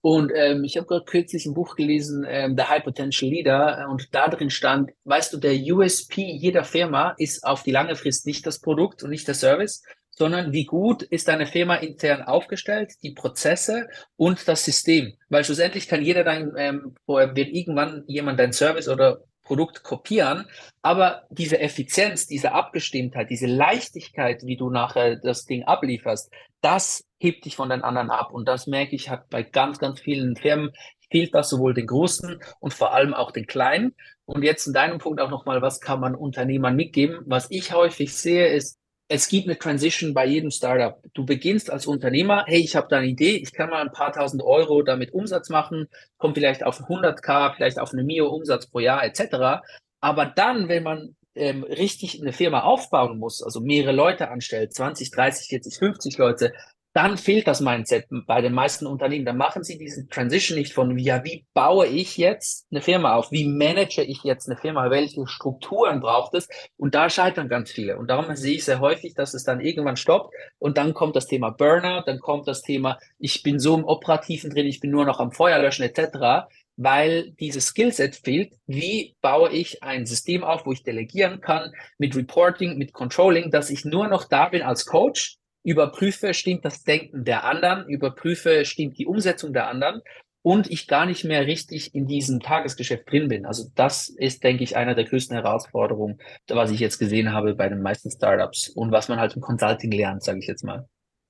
Und ähm, ich habe gerade kürzlich ein Buch gelesen, ähm, The High Potential Leader, und da drin stand, weißt du, der USP jeder Firma ist auf die lange Frist nicht das Produkt und nicht der Service, sondern wie gut ist deine Firma intern aufgestellt, die Prozesse und das System. Weil schlussendlich kann jeder dein, ähm, wird irgendwann jemand dein Service oder Produkt kopieren, aber diese Effizienz, diese Abgestimmtheit, diese Leichtigkeit, wie du nachher das Ding ablieferst, das hebt dich von den anderen ab. Und das merke ich, hat bei ganz, ganz vielen Firmen fehlt das sowohl den Großen und vor allem auch den Kleinen. Und jetzt in deinem Punkt auch nochmal, was kann man Unternehmern mitgeben? Was ich häufig sehe, ist, es gibt eine Transition bei jedem Startup. Du beginnst als Unternehmer, hey, ich habe da eine Idee, ich kann mal ein paar tausend Euro damit Umsatz machen, kommt vielleicht auf 100k, vielleicht auf eine Mio Umsatz pro Jahr etc. Aber dann, wenn man ähm, richtig eine Firma aufbauen muss, also mehrere Leute anstellt, 20, 30, 40, 50 Leute, dann fehlt das Mindset bei den meisten Unternehmen. Dann machen sie diese Transition nicht von, ja, wie baue ich jetzt eine Firma auf? Wie manage ich jetzt eine Firma? Welche Strukturen braucht es? Und da scheitern ganz viele. Und darum sehe ich sehr häufig, dass es dann irgendwann stoppt. Und dann kommt das Thema Burnout, dann kommt das Thema, ich bin so im Operativen drin, ich bin nur noch am Feuer löschen etc weil dieses Skillset fehlt. Wie baue ich ein System auf, wo ich delegieren kann mit Reporting, mit Controlling, dass ich nur noch da bin als Coach überprüfe, stimmt das Denken der anderen, überprüfe, stimmt die Umsetzung der anderen und ich gar nicht mehr richtig in diesem Tagesgeschäft drin bin. Also das ist, denke ich, einer der größten Herausforderungen, was ich jetzt gesehen habe bei den meisten Startups und was man halt im Consulting lernt, sage ich jetzt mal.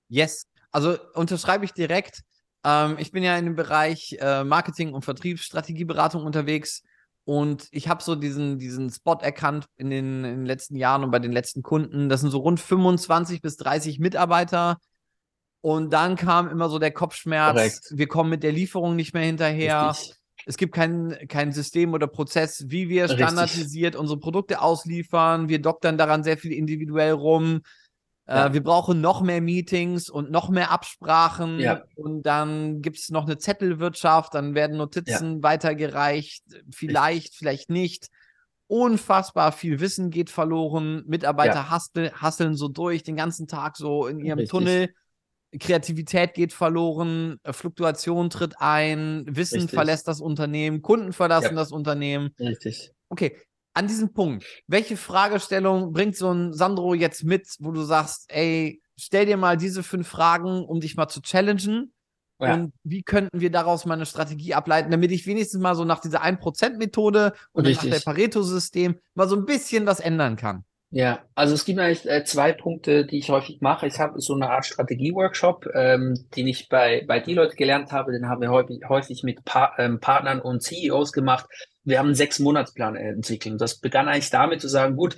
Yes, also unterschreibe ich direkt. Ähm, ich bin ja in dem Bereich äh, Marketing und Vertriebsstrategieberatung unterwegs. Und ich habe so diesen, diesen Spot erkannt in den, in den letzten Jahren und bei den letzten Kunden. Das sind so rund 25 bis 30 Mitarbeiter. Und dann kam immer so der Kopfschmerz, Korrekt. wir kommen mit der Lieferung nicht mehr hinterher. Richtig. Es gibt kein, kein System oder Prozess, wie wir standardisiert Richtig. unsere Produkte ausliefern. Wir doktern daran sehr viel individuell rum. Ja. Äh, wir brauchen noch mehr Meetings und noch mehr Absprachen. Ja. Und dann gibt es noch eine Zettelwirtschaft, dann werden Notizen ja. weitergereicht. Vielleicht, Richtig. vielleicht nicht. unfassbar viel Wissen geht verloren. Mitarbeiter hasteln, hasteln so durch den ganzen Tag so in ihrem Richtig. Tunnel. Kreativität geht verloren, Fluktuation tritt ein, Wissen Richtig. verlässt das Unternehmen, Kunden verlassen das Unternehmen. Richtig. Okay, an diesem Punkt, welche Fragestellung bringt so ein Sandro jetzt mit, wo du sagst, ey, stell dir mal diese fünf Fragen, um dich mal zu challengen ja. Und wie könnten wir daraus mal eine Strategie ableiten, damit ich wenigstens mal so nach dieser 1%-Methode und nach der Pareto-System mal so ein bisschen was ändern kann? Ja, also es gibt eigentlich äh, zwei Punkte, die ich häufig mache. Ich habe so eine Art Strategie-Workshop, ähm, den ich bei, bei Deloitte gelernt habe. Den haben wir häufig, häufig mit pa ähm, Partnern und CEOs gemacht. Wir haben einen Sechs-Monats-Plan äh, entwickelt. Das begann eigentlich damit zu sagen, gut,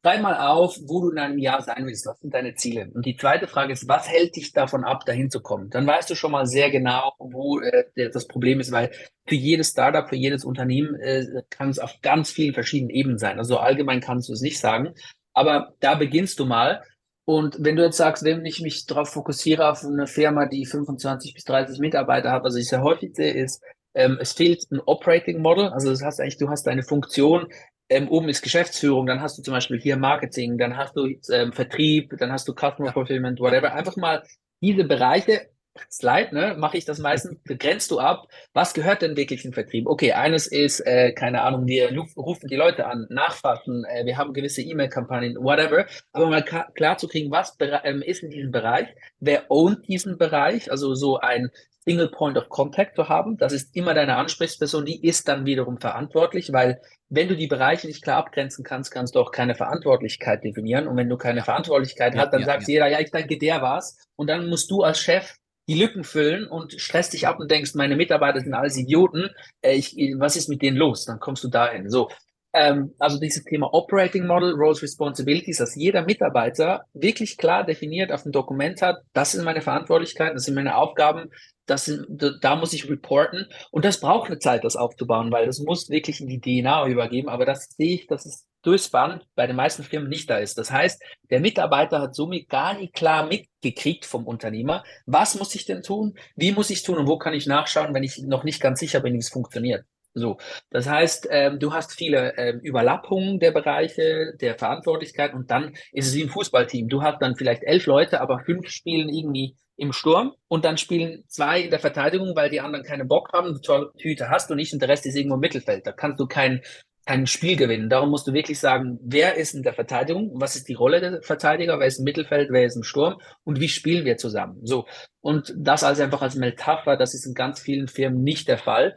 Schreib mal auf, wo du in einem Jahr sein willst. Was sind deine Ziele? Und die zweite Frage ist, was hält dich davon ab, dahin zu kommen? Dann weißt du schon mal sehr genau, wo äh, das Problem ist, weil für jedes Startup, für jedes Unternehmen äh, kann es auf ganz vielen verschiedenen Ebenen sein. Also allgemein kannst du es nicht sagen. Aber da beginnst du mal. Und wenn du jetzt sagst, wenn ich mich darauf fokussiere auf eine Firma, die 25 bis 30 Mitarbeiter hat, also ich sehr häufig sehe, ist, ähm, es fehlt ein Operating Model. Also das heißt eigentlich, du hast eine Funktion, ähm, oben ist Geschäftsführung, dann hast du zum Beispiel hier Marketing, dann hast du ähm, Vertrieb, dann hast du Customer Fulfillment, whatever. Einfach mal diese Bereiche, Slide, ne, mache ich das meistens, begrenzt du ab, was gehört denn wirklich im Vertrieb? Okay, eines ist, äh, keine Ahnung, wir rufen die Leute an, nachfassen, äh, wir haben gewisse E-Mail-Kampagnen, whatever, aber mal klar zu kriegen, was ähm, ist in diesem Bereich, wer ownt diesen Bereich, also so ein Single Point of Contact zu haben. Das ist immer deine Ansprechperson, die ist dann wiederum verantwortlich, weil wenn du die Bereiche nicht klar abgrenzen kannst, kannst du auch keine Verantwortlichkeit definieren. Und wenn du keine Verantwortlichkeit ja, hast, dann ja, sagt ja. jeder, ja, ich denke, der war's. Und dann musst du als Chef die Lücken füllen und stresst dich ab und denkst, meine Mitarbeiter sind alles Idioten. Äh, ich, was ist mit denen los? Dann kommst du dahin. So. Ähm, also dieses Thema Operating Model, Roles, Responsibilities, dass jeder Mitarbeiter wirklich klar definiert auf dem Dokument hat, das sind meine Verantwortlichkeiten, das sind meine Aufgaben, das sind, da muss ich reporten und das braucht eine Zeit, das aufzubauen, weil das muss wirklich in die DNA übergeben. Aber das sehe ich, dass es durchs Band bei den meisten Firmen nicht da ist. Das heißt, der Mitarbeiter hat somit gar nicht klar mitgekriegt vom Unternehmer, was muss ich denn tun, wie muss ich tun und wo kann ich nachschauen, wenn ich noch nicht ganz sicher bin, wie es funktioniert. So, das heißt, ähm, du hast viele ähm, Überlappungen der Bereiche, der Verantwortlichkeit und dann ist es wie ein Fußballteam. Du hast dann vielleicht elf Leute, aber fünf spielen irgendwie im Sturm und dann spielen zwei in der Verteidigung, weil die anderen keinen Bock haben, du Torhüter hast du nicht und der Rest ist irgendwo im Mittelfeld. Da kannst du kein, kein Spiel gewinnen. Darum musst du wirklich sagen, wer ist in der Verteidigung, was ist die Rolle der Verteidiger, wer ist im Mittelfeld, wer ist im Sturm und wie spielen wir zusammen. So. Und das also einfach als Metapher, das ist in ganz vielen Firmen nicht der Fall.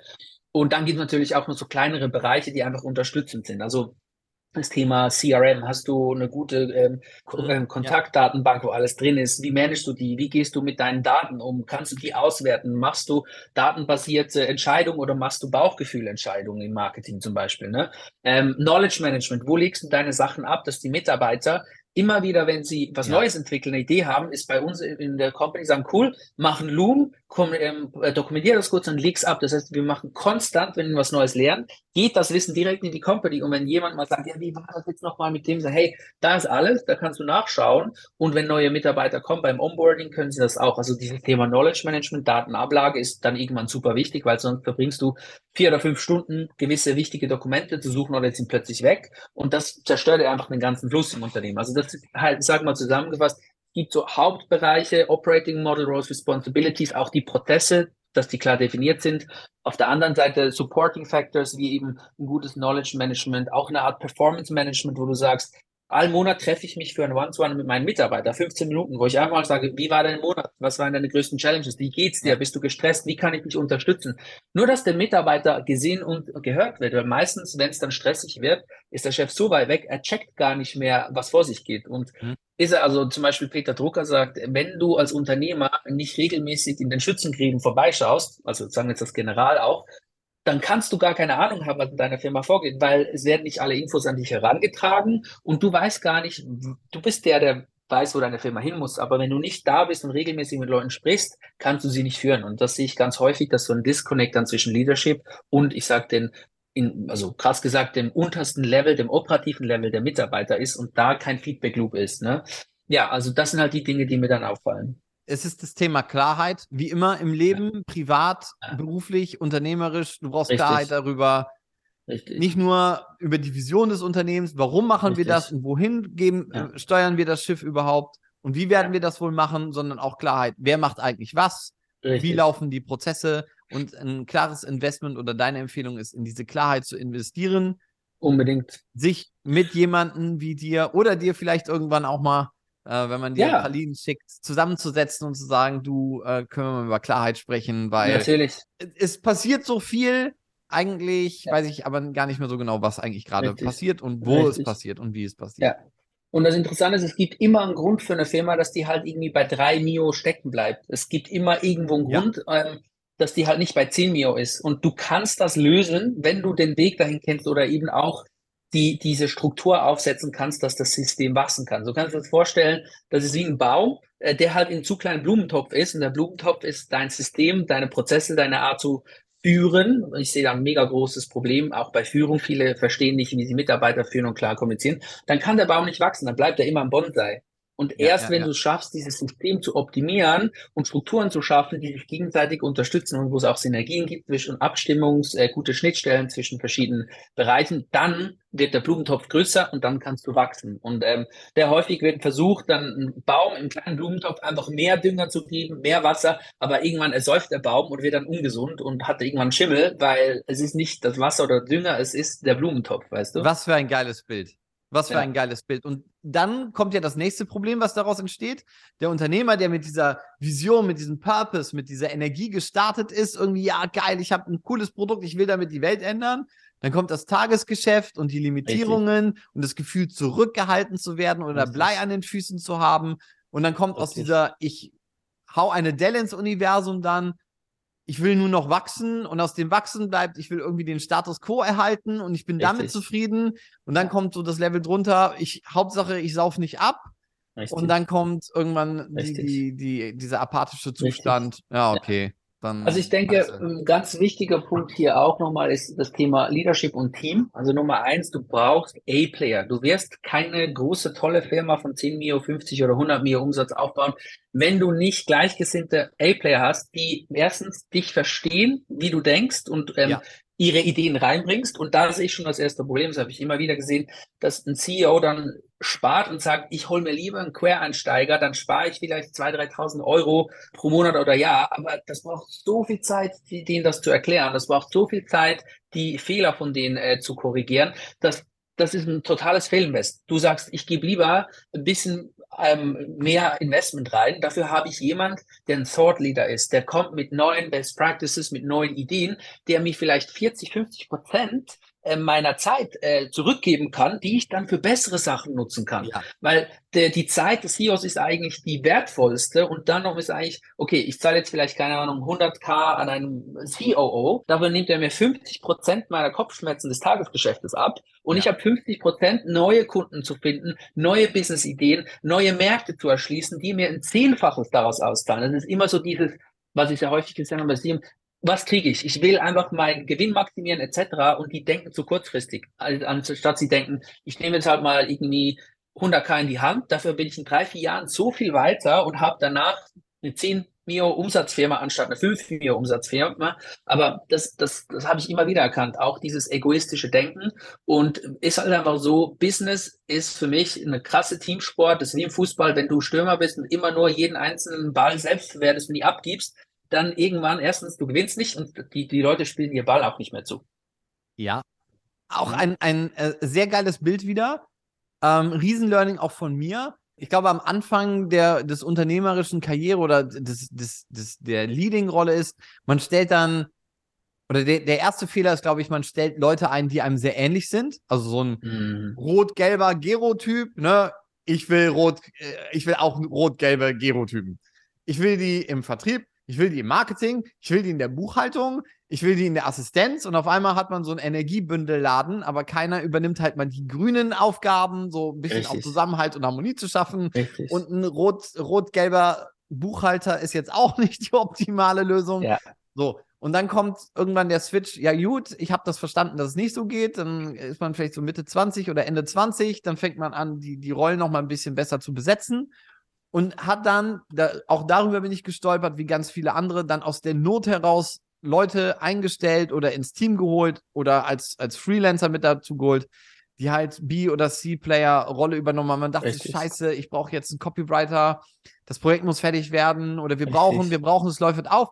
Und dann gibt es natürlich auch noch so kleinere Bereiche, die einfach unterstützend sind. Also das Thema CRM, hast du eine gute ähm, mhm. ähm, Kontaktdatenbank, wo alles drin ist? Wie managst du die? Wie gehst du mit deinen Daten um? Kannst du die auswerten? Machst du datenbasierte Entscheidungen oder machst du Bauchgefühlentscheidungen im Marketing zum Beispiel? Ne? Ähm, Knowledge Management, wo legst du deine Sachen ab, dass die Mitarbeiter immer wieder, wenn sie was ja. Neues entwickeln, eine Idee haben, ist bei uns in der Company sagen, cool, machen Loom, komm, ähm, äh, dokumentier das kurz und leg's ab. Das heißt, wir machen konstant, wenn wir was Neues lernen, geht das Wissen direkt in die Company. Und wenn jemand mal sagt, ja, wie war das jetzt nochmal mit dem, sagt, hey, da ist alles, da kannst du nachschauen. Und wenn neue Mitarbeiter kommen beim Onboarding, können sie das auch. Also dieses Thema Knowledge Management, Datenablage ist dann irgendwann super wichtig, weil sonst verbringst du vier oder fünf Stunden, gewisse wichtige Dokumente zu suchen oder sind plötzlich weg. Und das zerstört einfach den ganzen Fluss im Unternehmen. Also das halt, sag mal zusammengefasst, gibt so Hauptbereiche, Operating Model, Roles, Responsibilities, auch die Prozesse, dass die klar definiert sind. Auf der anderen Seite Supporting Factors, wie eben ein gutes Knowledge Management, auch eine Art Performance Management, wo du sagst, All Monat treffe ich mich für ein One-to-One mit meinen Mitarbeitern, 15 Minuten, wo ich einmal sage, wie war dein Monat? Was waren deine größten Challenges? Wie geht's dir? Bist du gestresst? Wie kann ich dich unterstützen? Nur, dass der Mitarbeiter gesehen und gehört wird, weil meistens, wenn es dann stressig wird, ist der Chef so weit weg, er checkt gar nicht mehr, was vor sich geht. Und mhm. ist er also zum Beispiel Peter Drucker sagt, wenn du als Unternehmer nicht regelmäßig in den Schützengräben vorbeischaust, also sagen wir jetzt das General auch, dann kannst du gar keine Ahnung haben, was in deiner Firma vorgeht, weil es werden nicht alle Infos an dich herangetragen und du weißt gar nicht, du bist der, der weiß, wo deine Firma hin muss. Aber wenn du nicht da bist und regelmäßig mit Leuten sprichst, kannst du sie nicht führen. Und das sehe ich ganz häufig, dass so ein Disconnect dann zwischen Leadership und ich sag den, in, also krass gesagt, dem untersten Level, dem operativen Level der Mitarbeiter ist und da kein Feedback Loop ist. Ne? Ja, also das sind halt die Dinge, die mir dann auffallen es ist das Thema Klarheit, wie immer im Leben, ja. privat, ja. beruflich, unternehmerisch. Du brauchst Richtig. Klarheit darüber, Richtig. Nicht nur über die Vision des Unternehmens, warum machen Richtig. wir das und wohin geben, ja. äh, steuern wir das Schiff überhaupt und wie werden wir das wohl machen, sondern auch Klarheit, wer macht eigentlich was, wie laufen die Prozesse und ein klares Investment oder deine Empfehlung ist, in diese Klarheit zu investieren. Unbedingt. Sich mit jemandem wie dir oder dir vielleicht irgendwann auch mal, äh, wenn man dir ja. Pralinen schickt, zusammenzusetzen und zu sagen, du, äh, können wir mal über Klarheit sprechen, weil Natürlich. es passiert so viel, eigentlich ja. weiß ich aber gar nicht mehr so genau, was eigentlich gerade passiert und wo Richtig. es passiert und wie es passiert. Ja. Und das Interessante ist, es gibt immer einen Grund für eine Firma, dass die halt irgendwie bei drei Mio stecken bleibt. Es gibt immer irgendwo einen Grund, ja. ähm, dass die halt nicht bei 10 Mio ist. Und du kannst das lösen, wenn du den Weg dahin kennst oder eben auch die, diese Struktur aufsetzen kannst, dass das System wachsen kann. So kannst du dir das vorstellen, das ist wie ein Baum, äh, der halt in zu kleinen Blumentopf ist. Und der Blumentopf ist dein System, deine Prozesse, deine Art zu führen. Ich sehe da ein mega großes Problem, auch bei Führung. Viele verstehen nicht, wie sie Mitarbeiter führen und klar kommunizieren. Dann kann der Baum nicht wachsen, dann bleibt er immer ein Bonsai. Und ja, erst ja, wenn ja. du es schaffst, dieses System zu optimieren und Strukturen zu schaffen, die sich gegenseitig unterstützen und wo es auch Synergien gibt zwischen Abstimmungs-, äh, gute Schnittstellen zwischen verschiedenen Bereichen, dann wird der Blumentopf größer und dann kannst du wachsen. Und ähm, sehr häufig wird versucht, dann einen Baum im kleinen Blumentopf einfach mehr Dünger zu geben, mehr Wasser, aber irgendwann ersäuft der Baum und wird dann ungesund und hat irgendwann Schimmel, weil es ist nicht das Wasser oder Dünger, es ist der Blumentopf, weißt du? Was für ein geiles Bild. Was für ja. ein geiles Bild. Und dann kommt ja das nächste Problem, was daraus entsteht. Der Unternehmer, der mit dieser Vision, mit diesem Purpose, mit dieser Energie gestartet ist, irgendwie, ja, geil, ich habe ein cooles Produkt, ich will damit die Welt ändern. Dann kommt das Tagesgeschäft und die Limitierungen Richtig. und das Gefühl, zurückgehalten zu werden oder Richtig. Blei an den Füßen zu haben. Und dann kommt Richtig. aus dieser, ich hau eine Delle ins Universum dann ich will nur noch wachsen und aus dem Wachsen bleibt, ich will irgendwie den Status quo erhalten und ich bin Richtig. damit zufrieden. Und dann kommt so das Level drunter, ich, Hauptsache, ich sauf nicht ab. Richtig. Und dann kommt irgendwann die, die, die, dieser apathische Zustand. Richtig. Ja, okay. Dann also ich denke, ein ganz wichtiger Punkt hier auch nochmal ist das Thema Leadership und Team. Also Nummer eins, du brauchst A-Player. Du wirst keine große, tolle Firma von 10 Mio, 50 oder 100 Mio Umsatz aufbauen, wenn du nicht gleichgesinnte A-Player hast, die erstens dich verstehen, wie du denkst und ähm, ja ihre Ideen reinbringst. Und da sehe ich schon das erste Problem, das habe ich immer wieder gesehen, dass ein CEO dann spart und sagt, ich hole mir lieber einen Quereinsteiger, dann spare ich vielleicht 2.000, 3.000 Euro pro Monat oder Jahr. Aber das braucht so viel Zeit, denen das zu erklären. Das braucht so viel Zeit, die Fehler von denen äh, zu korrigieren, dass das ist ein totales Fehlinvest. Du sagst, ich gebe lieber ein bisschen ähm, mehr Investment rein. Dafür habe ich jemand, der ein Thought Leader ist, der kommt mit neuen Best Practices, mit neuen Ideen, der mir vielleicht 40, 50 Prozent meiner Zeit äh, zurückgeben kann, die ich dann für bessere Sachen nutzen kann. Ja. Weil der, die Zeit des CEOs ist eigentlich die wertvollste und dann noch ist eigentlich, okay, ich zahle jetzt vielleicht, keine Ahnung, 100k an einen COO, dafür nimmt er mir 50 Prozent meiner Kopfschmerzen des Tagesgeschäftes ab und ja. ich habe 50 Prozent neue Kunden zu finden, neue Business-Ideen, neue Märkte zu erschließen, die mir ein Zehnfaches daraus auszahlen. Das ist immer so dieses, was ich sehr häufig gesehen habe bei Steam, was kriege ich? Ich will einfach meinen Gewinn maximieren etc. Und die denken zu kurzfristig, anstatt sie denken, ich nehme jetzt halt mal irgendwie 100k in die Hand, dafür bin ich in drei, vier Jahren so viel weiter und habe danach eine 10 Mio Umsatzfirma anstatt eine 5 Mio Umsatzfirma. Aber das, das, das habe ich immer wieder erkannt, auch dieses egoistische Denken. Und ist halt einfach so, Business ist für mich eine krasse Teamsport. Das ist wie im Fußball, wenn du Stürmer bist und immer nur jeden einzelnen Ball selbst verwertest und die abgibst, dann irgendwann erstens, du gewinnst nicht und die, die Leute spielen ihr Ball auch nicht mehr zu. Ja. Auch ein, ein äh, sehr geiles Bild wieder. Ähm, Riesenlearning auch von mir. Ich glaube, am Anfang der, des unternehmerischen Karriere oder des, des, des, der Leading-Rolle ist, man stellt dann, oder der, der erste Fehler ist, glaube ich, man stellt Leute ein, die einem sehr ähnlich sind. Also so ein mm. rot-gelber Gero-Typ, ne? Ich will rot, äh, ich will auch rot-gelbe Gero-Typen. Ich will die im Vertrieb, ich will die im Marketing, ich will die in der Buchhaltung, ich will die in der Assistenz und auf einmal hat man so einen Energiebündelladen, aber keiner übernimmt halt mal die grünen Aufgaben, so ein bisschen Richtig. auch Zusammenhalt und Harmonie zu schaffen. Richtig. Und ein rot, rot-gelber Buchhalter ist jetzt auch nicht die optimale Lösung. Ja. So. Und dann kommt irgendwann der Switch, ja gut, ich habe das verstanden, dass es nicht so geht. Dann ist man vielleicht so Mitte 20 oder Ende 20, dann fängt man an, die, die Rollen noch mal ein bisschen besser zu besetzen und hat dann, da, auch darüber bin ich gestolpert, wie ganz viele andere, dann aus der Not heraus Leute eingestellt oder ins Team geholt oder als, als Freelancer mit dazu geholt, die halt B- oder C-Player-Rolle übernommen haben. Man dachte, Richtig. scheiße, ich brauche jetzt einen Copywriter, das Projekt muss fertig werden oder wir Richtig. brauchen, wir brauchen, es läuft auf.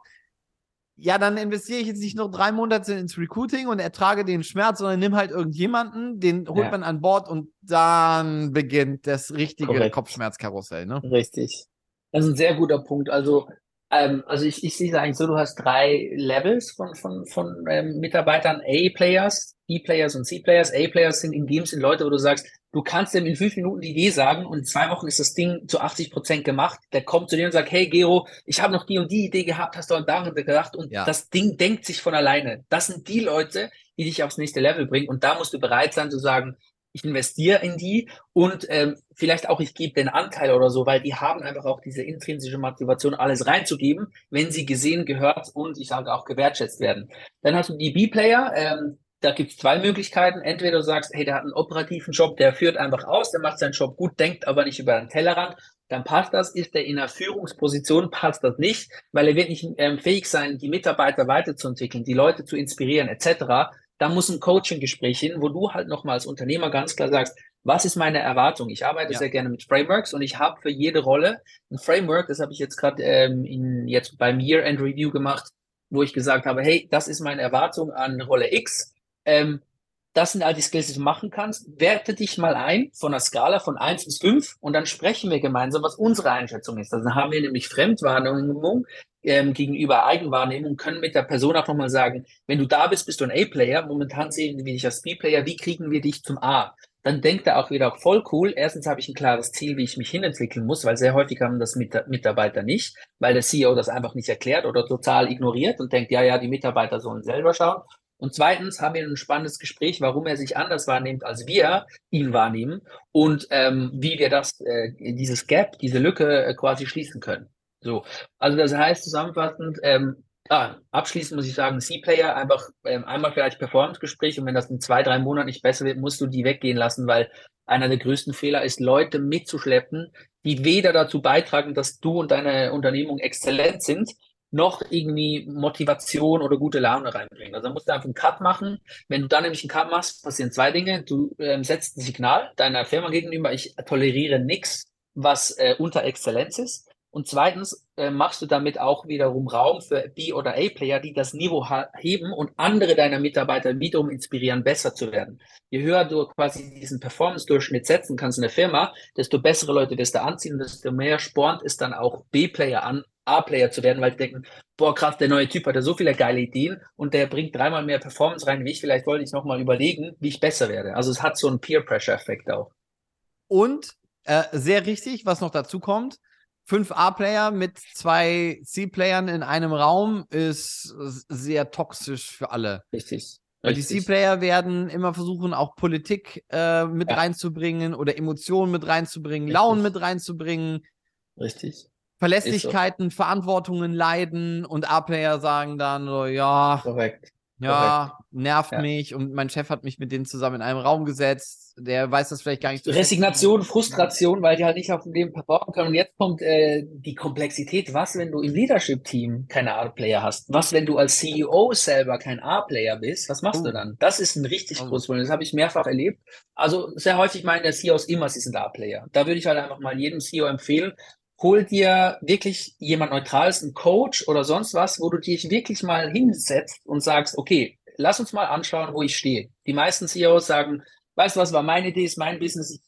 Ja, dann investiere ich jetzt nicht noch drei Monate ins Recruiting und ertrage den Schmerz, sondern nimm halt irgendjemanden, den holt ja. man an Bord und dann beginnt das richtige Korrekt. Kopfschmerzkarussell. Ne? Richtig. Das ist ein sehr guter Punkt. Also ähm, also ich, ich sehe es eigentlich so, du hast drei Levels von, von, von ähm, Mitarbeitern, A-Players, B-Players und C-Players. A-Players sind in dem Sinn Leute, wo du sagst, du kannst dem in fünf Minuten die Idee sagen und in zwei Wochen ist das Ding zu 80 Prozent gemacht. Der kommt zu dir und sagt, hey Gero, ich habe noch die und die Idee gehabt, hast du an daran gedacht und ja. das Ding denkt sich von alleine. Das sind die Leute, die dich aufs nächste Level bringen und da musst du bereit sein zu sagen, ich investiere in die und ähm, vielleicht auch ich gebe den Anteil oder so, weil die haben einfach auch diese intrinsische Motivation, alles reinzugeben, wenn sie gesehen, gehört und ich sage auch gewertschätzt werden. Dann hast du die B-Player, ähm, da gibt es zwei Möglichkeiten. Entweder du sagst, hey, der hat einen operativen Job, der führt einfach aus, der macht seinen Job gut, denkt aber nicht über den Tellerrand, dann passt das. Ist er in einer Führungsposition, passt das nicht, weil er wird nicht ähm, fähig sein, die Mitarbeiter weiterzuentwickeln, die Leute zu inspirieren etc da muss ein Coaching-Gespräch hin, wo du halt nochmal als Unternehmer ganz klar sagst, was ist meine Erwartung? Ich arbeite ja. sehr gerne mit Frameworks und ich habe für jede Rolle ein Framework, das habe ich jetzt gerade ähm, in, jetzt beim Year-End-Review gemacht, wo ich gesagt habe, hey, das ist meine Erwartung an Rolle X. Ähm, das sind all die Skills, die du machen kannst. Werte dich mal ein von einer Skala von eins bis fünf und dann sprechen wir gemeinsam, was unsere Einschätzung ist. Also haben wir nämlich Fremdwahrnehmung ähm, gegenüber Eigenwahrnehmung, können mit der Person auch nochmal sagen, wenn du da bist, bist du ein A-Player, momentan sehen wir dich als B-Player, wie kriegen wir dich zum A? Dann denkt er auch wieder voll cool. Erstens habe ich ein klares Ziel, wie ich mich hinentwickeln muss, weil sehr häufig haben das mit Mitarbeiter nicht, weil der CEO das einfach nicht erklärt oder total ignoriert und denkt, ja, ja, die Mitarbeiter sollen selber schauen. Und zweitens haben wir ein spannendes Gespräch, warum er sich anders wahrnimmt, als wir ihn wahrnehmen und ähm, wie wir das, äh, dieses Gap, diese Lücke äh, quasi schließen können. So, also das heißt zusammenfassend, ähm, ah, abschließend muss ich sagen, C-Player einfach ähm, einmal vielleicht Performance-Gespräch und wenn das in zwei, drei Monaten nicht besser wird, musst du die weggehen lassen, weil einer der größten Fehler ist, Leute mitzuschleppen, die weder dazu beitragen, dass du und deine Unternehmung exzellent sind, noch irgendwie Motivation oder gute Laune reinbringen. Also musst du einfach einen Cut machen. Wenn du dann nämlich einen Cut machst, passieren zwei Dinge. Du ähm, setzt ein Signal deiner Firma gegenüber, ich toleriere nichts, was äh, unter Exzellenz ist. Und zweitens äh, machst du damit auch wiederum Raum für B- oder A-Player, die das Niveau heben und andere deiner Mitarbeiter wiederum inspirieren, besser zu werden. Je höher du quasi diesen Performance-Durchschnitt setzen kannst in der Firma, desto bessere Leute wirst du anziehen, desto mehr spornt es dann auch B-Player an, A-Player zu werden, weil die denken, boah, krass, der neue Typ hat ja so viele geile Ideen und der bringt dreimal mehr Performance rein wie ich. Vielleicht wollte ich nochmal überlegen, wie ich besser werde. Also es hat so einen Peer-Pressure-Effekt auch. Und äh, sehr richtig, was noch dazu kommt, fünf A-Player mit zwei C-Playern in einem Raum ist sehr toxisch für alle. Richtig. Weil die C-Player werden immer versuchen, auch Politik äh, mit ja. reinzubringen oder Emotionen mit reinzubringen, Richtig. Launen mit reinzubringen. Richtig. Verlässlichkeiten, so. Verantwortungen leiden und A-Player sagen dann so, ja, Korrekt. ja, Korrekt. nervt ja. mich und mein Chef hat mich mit denen zusammen in einem Raum gesetzt. Der weiß das vielleicht gar nicht. Resignation, Frustration, weil die halt nicht auf dem Leben performen können. Und jetzt kommt äh, die Komplexität. Was, wenn du im Leadership-Team keine A-Player hast? Was, wenn du als CEO selber kein A-Player bist? Was machst oh. du dann? Das ist ein richtig oh. großes Problem. Das habe ich mehrfach erlebt. Also sehr häufig meinen der CEOs immer, sie sind A-Player. Da würde ich halt einfach mal jedem CEO empfehlen, hol dir wirklich jemand Neutrales, einen Coach oder sonst was, wo du dich wirklich mal hinsetzt und sagst, okay, lass uns mal anschauen, wo ich stehe. Die meisten CEOs sagen, weißt du was, war meine Idee, ist mein Business, ich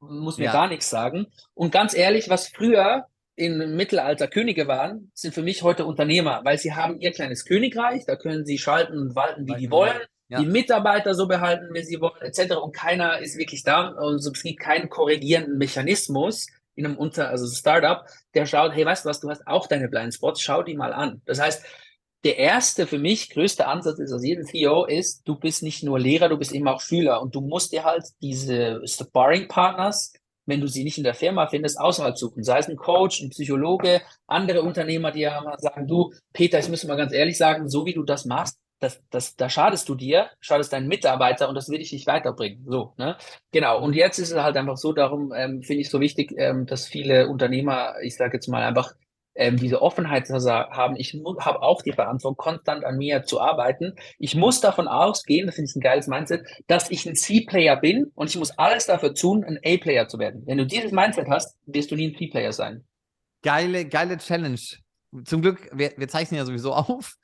muss mir ja. gar nichts sagen. Und ganz ehrlich, was früher im Mittelalter Könige waren, sind für mich heute Unternehmer, weil sie haben ihr kleines Königreich, da können sie schalten und walten, wie die wollen. Ja. Die Mitarbeiter so behalten, wie sie wollen, etc. Und keiner ist wirklich da. Also es gibt keinen korrigierenden Mechanismus, in einem Unter, also Startup, der schaut, hey, weißt du was, du hast auch deine Blindspots, schau die mal an. Das heißt, der erste für mich größte Ansatz ist aus jedem CEO ist, du bist nicht nur Lehrer, du bist eben auch Schüler und du musst dir halt diese Sparring Partners, wenn du sie nicht in der Firma findest, außerhalb suchen. Sei es ein Coach, ein Psychologe, andere Unternehmer, die ja mal sagen, du, Peter, ich muss mal ganz ehrlich sagen, so wie du das machst, das, das, da schadest du dir, schadest deinen Mitarbeiter und das will ich nicht weiterbringen. So, ne? Genau. Und jetzt ist es halt einfach so, darum ähm, finde ich so wichtig, ähm, dass viele Unternehmer, ich sage jetzt mal einfach, ähm, diese Offenheit haben. Ich habe auch die Verantwortung, konstant an mir zu arbeiten. Ich muss davon ausgehen, das finde ich ein geiles Mindset, dass ich ein C-Player bin und ich muss alles dafür tun, ein A-Player zu werden. Wenn du dieses Mindset hast, wirst du nie ein C-Player sein. Geile, geile Challenge. Zum Glück, wir, wir zeichnen ja sowieso auf.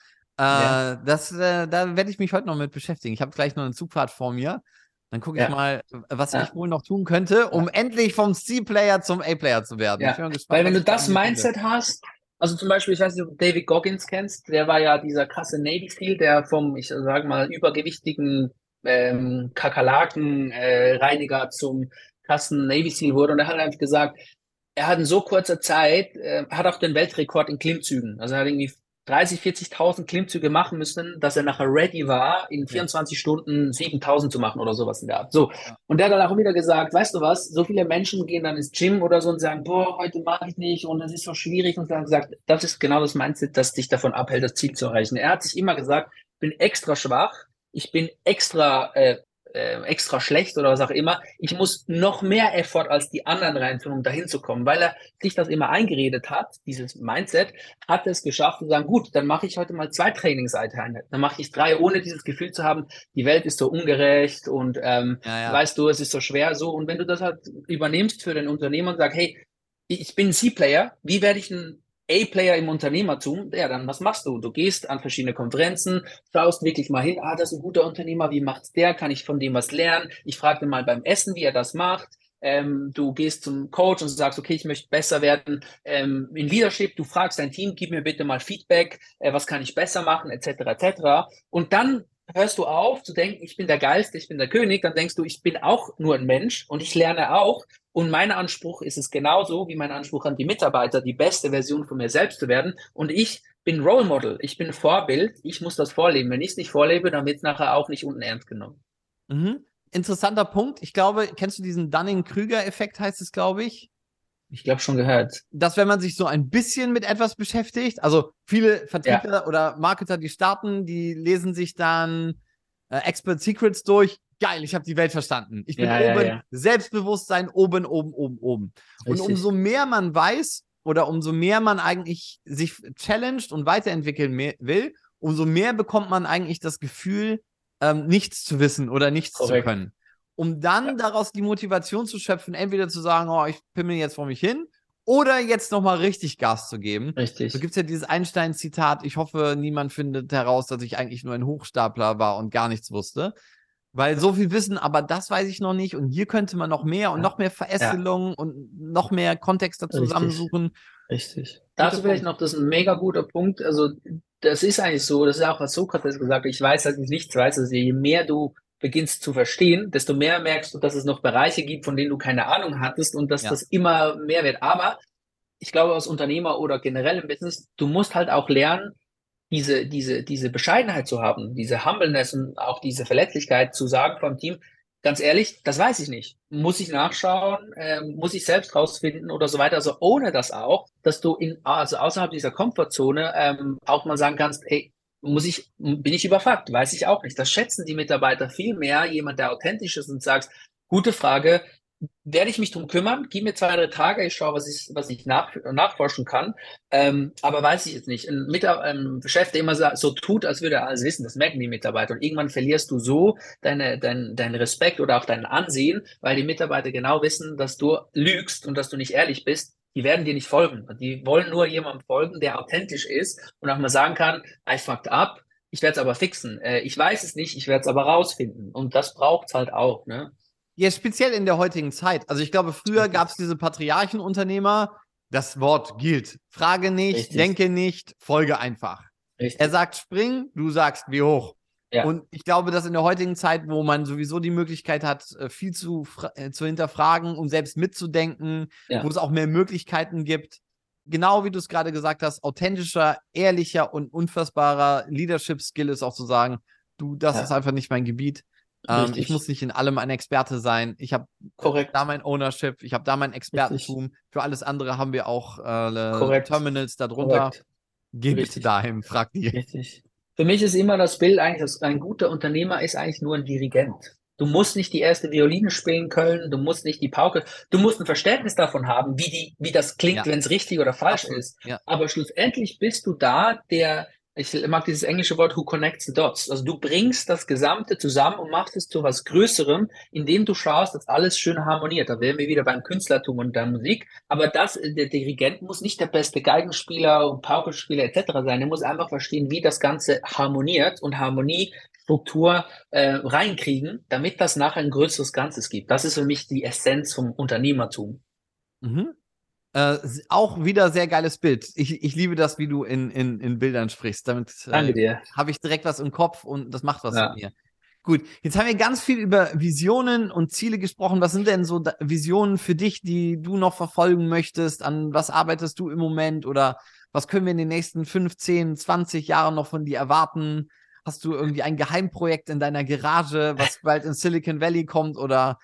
Äh, ja. das, äh, da werde ich mich heute noch mit beschäftigen. Ich habe gleich noch eine Zugfahrt vor mir. Dann gucke ich ja. mal, was ja. ich wohl noch tun könnte, um endlich vom C-Player zum A-Player zu werden. Ja. Gespannt, Weil wenn du das Mindset finde. hast, also zum Beispiel, ich weiß nicht, ob du David Goggins kennst, der war ja dieser krasse Navy SEAL, der vom, ich sage mal, übergewichtigen ähm, Kakerlaken-Reiniger äh, zum krassen Navy SEAL wurde. Und er hat einfach gesagt, er hat in so kurzer Zeit, äh, hat auch den Weltrekord in Klimmzügen. Also er hat irgendwie 30, 40.000 Klimmzüge machen müssen, dass er nachher ready war, in 24 ja. Stunden 7.000 zu machen oder sowas in der Art. So. Und der hat dann auch wieder gesagt, weißt du was, so viele Menschen gehen dann ins Gym oder so und sagen, boah, heute mache ich nicht und es ist so schwierig und dann gesagt, das ist genau das Mindset, das dich davon abhält, das Ziel zu erreichen. Er hat sich immer gesagt, ich bin extra schwach, ich bin extra äh, äh, extra schlecht oder was auch immer. Ich muss noch mehr Effort als die anderen reintun, um dahin zu kommen, weil er sich das immer eingeredet hat, dieses Mindset, hat es geschafft zu sagen, gut, dann mache ich heute mal zwei Trainingseinheiten, dann mache ich drei, ohne dieses Gefühl zu haben, die Welt ist so ungerecht und ähm, ja, ja. weißt du, es ist so schwer so. Und wenn du das halt übernimmst für den Unternehmer und sagst, hey, ich bin C-Player, wie werde ich ein A-Player im Unternehmertum, ja, dann was machst du? Du gehst an verschiedene Konferenzen, schaust wirklich mal hin, ah, das ist ein guter Unternehmer, wie macht's der? Kann ich von dem was lernen? Ich frage mal beim Essen, wie er das macht. Ähm, du gehst zum Coach und sagst, okay, ich möchte besser werden ähm, in Leadership. Du fragst dein Team, gib mir bitte mal Feedback, äh, was kann ich besser machen, etc., etc. Und dann hörst du auf zu denken, ich bin der Geilste, ich bin der König, dann denkst du, ich bin auch nur ein Mensch und ich lerne auch. Und mein Anspruch ist es genauso wie mein Anspruch an die Mitarbeiter, die beste Version von mir selbst zu werden. Und ich bin Role Model, ich bin Vorbild, ich muss das vorleben. Wenn ich es nicht vorlebe, dann wird es nachher auch nicht unten ernst genommen. Mhm. Interessanter Punkt. Ich glaube, kennst du diesen Dunning-Krüger-Effekt, heißt es, glaube ich? Ich glaube schon gehört. Dass wenn man sich so ein bisschen mit etwas beschäftigt, also viele Vertriebler ja. oder Marketer, die starten, die lesen sich dann äh, Expert Secrets durch. Geil, ich habe die Welt verstanden. Ich bin ja, oben, ja, Selbstbewusstsein oben, oben, oben, oben. Richtig. Und umso mehr man weiß oder umso mehr man eigentlich sich challenged und weiterentwickeln will, umso mehr bekommt man eigentlich das Gefühl, ähm, nichts zu wissen oder nichts Korrekt. zu können um dann ja. daraus die Motivation zu schöpfen, entweder zu sagen, oh, ich pimmel jetzt vor mich hin, oder jetzt nochmal richtig Gas zu geben. Richtig. So gibt es ja dieses Einstein-Zitat, ich hoffe, niemand findet heraus, dass ich eigentlich nur ein Hochstapler war und gar nichts wusste. Weil so viel Wissen, aber das weiß ich noch nicht. Und hier könnte man noch mehr und noch mehr Verästelungen ja. und noch mehr Kontexte zusammensuchen. Richtig. Richtig. Dazu vielleicht noch, das ist ein mega guter Punkt. Also, das ist eigentlich so, das ist auch was Sokrates gesagt hat, ich weiß, dass ich nichts weiß. Also, je mehr du beginnst zu verstehen, desto mehr merkst du, dass es noch Bereiche gibt, von denen du keine Ahnung hattest und dass ja. das immer mehr wird. Aber ich glaube, als Unternehmer oder generell im Business, du musst halt auch lernen, diese, diese, diese Bescheidenheit zu haben, diese Humbleness und auch diese Verletzlichkeit zu sagen vom Team, ganz ehrlich, das weiß ich nicht. Muss ich nachschauen, äh, muss ich selbst rausfinden oder so weiter. Also ohne das auch, dass du in, also außerhalb dieser Komfortzone ähm, auch mal sagen kannst, hey, muss ich, bin ich überfragt, weiß ich auch nicht. Das schätzen die Mitarbeiter viel mehr, jemand, der authentisch ist und sagt, gute Frage, werde ich mich drum kümmern, gib mir zwei, drei Tage, ich schaue, was ich, was ich nach, nachforschen kann, ähm, aber weiß ich jetzt nicht. Ein, Mitar ein Chef, der immer so, so tut, als würde er alles wissen, das merken die Mitarbeiter und irgendwann verlierst du so deine, dein, deinen Respekt oder auch dein Ansehen, weil die Mitarbeiter genau wissen, dass du lügst und dass du nicht ehrlich bist die werden dir nicht folgen. Die wollen nur jemandem folgen, der authentisch ist und auch mal sagen kann, I fucked up, ich werde es aber fixen. Äh, ich weiß es nicht, ich werde es aber rausfinden. Und das braucht's halt auch, ne? Ja, speziell in der heutigen Zeit. Also ich glaube, früher gab es diese Patriarchenunternehmer, das Wort gilt. Frage nicht, Richtig. denke nicht, folge einfach. Richtig. Er sagt spring, du sagst wie hoch. Ja. Und ich glaube, dass in der heutigen Zeit, wo man sowieso die Möglichkeit hat, äh, viel zu, äh, zu hinterfragen und selbst mitzudenken, ja. wo es auch mehr Möglichkeiten gibt, genau wie du es gerade gesagt hast, authentischer, ehrlicher und unfassbarer Leadership-Skill ist auch zu sagen, du, das ja. ist einfach nicht mein Gebiet. Ähm, ich muss nicht in allem ein Experte sein. Ich habe da mein Ownership, ich habe da mein Expertentum. Richtig. Für alles andere haben wir auch äh, Terminals darunter. Korrekt. Geh bitte dahin, fragt die. Richtig. Für mich ist immer das Bild eigentlich, dass ein guter Unternehmer ist eigentlich nur ein Dirigent. Du musst nicht die erste Violine spielen können, du musst nicht die Pauke, du musst ein Verständnis davon haben, wie, die, wie das klingt, ja. wenn es richtig oder falsch Absolut. ist. Ja. Aber schlussendlich bist du da, der ich mag dieses englische Wort who connects the dots. Also du bringst das Gesamte zusammen und machst es zu was Größerem, indem du schaust, dass alles schön harmoniert. Da wären wir wieder beim Künstlertum und der Musik. Aber das, der Dirigent muss nicht der beste Geigenspieler und Paukenspieler etc. sein. Er muss einfach verstehen, wie das Ganze harmoniert und Harmonie Struktur äh, reinkriegen, damit das nachher ein größeres Ganzes gibt. Das ist für mich die Essenz vom Unternehmertum. Mhm. Äh, auch wieder sehr geiles Bild. Ich, ich liebe das, wie du in, in, in Bildern sprichst. Damit äh, habe ich direkt was im Kopf und das macht was ja. mit mir. Gut, jetzt haben wir ganz viel über Visionen und Ziele gesprochen. Was sind denn so Visionen für dich, die du noch verfolgen möchtest? An was arbeitest du im Moment? Oder was können wir in den nächsten 15, 20 Jahren noch von dir erwarten? Hast du irgendwie ein Geheimprojekt in deiner Garage, was bald in Silicon Valley kommt? Oder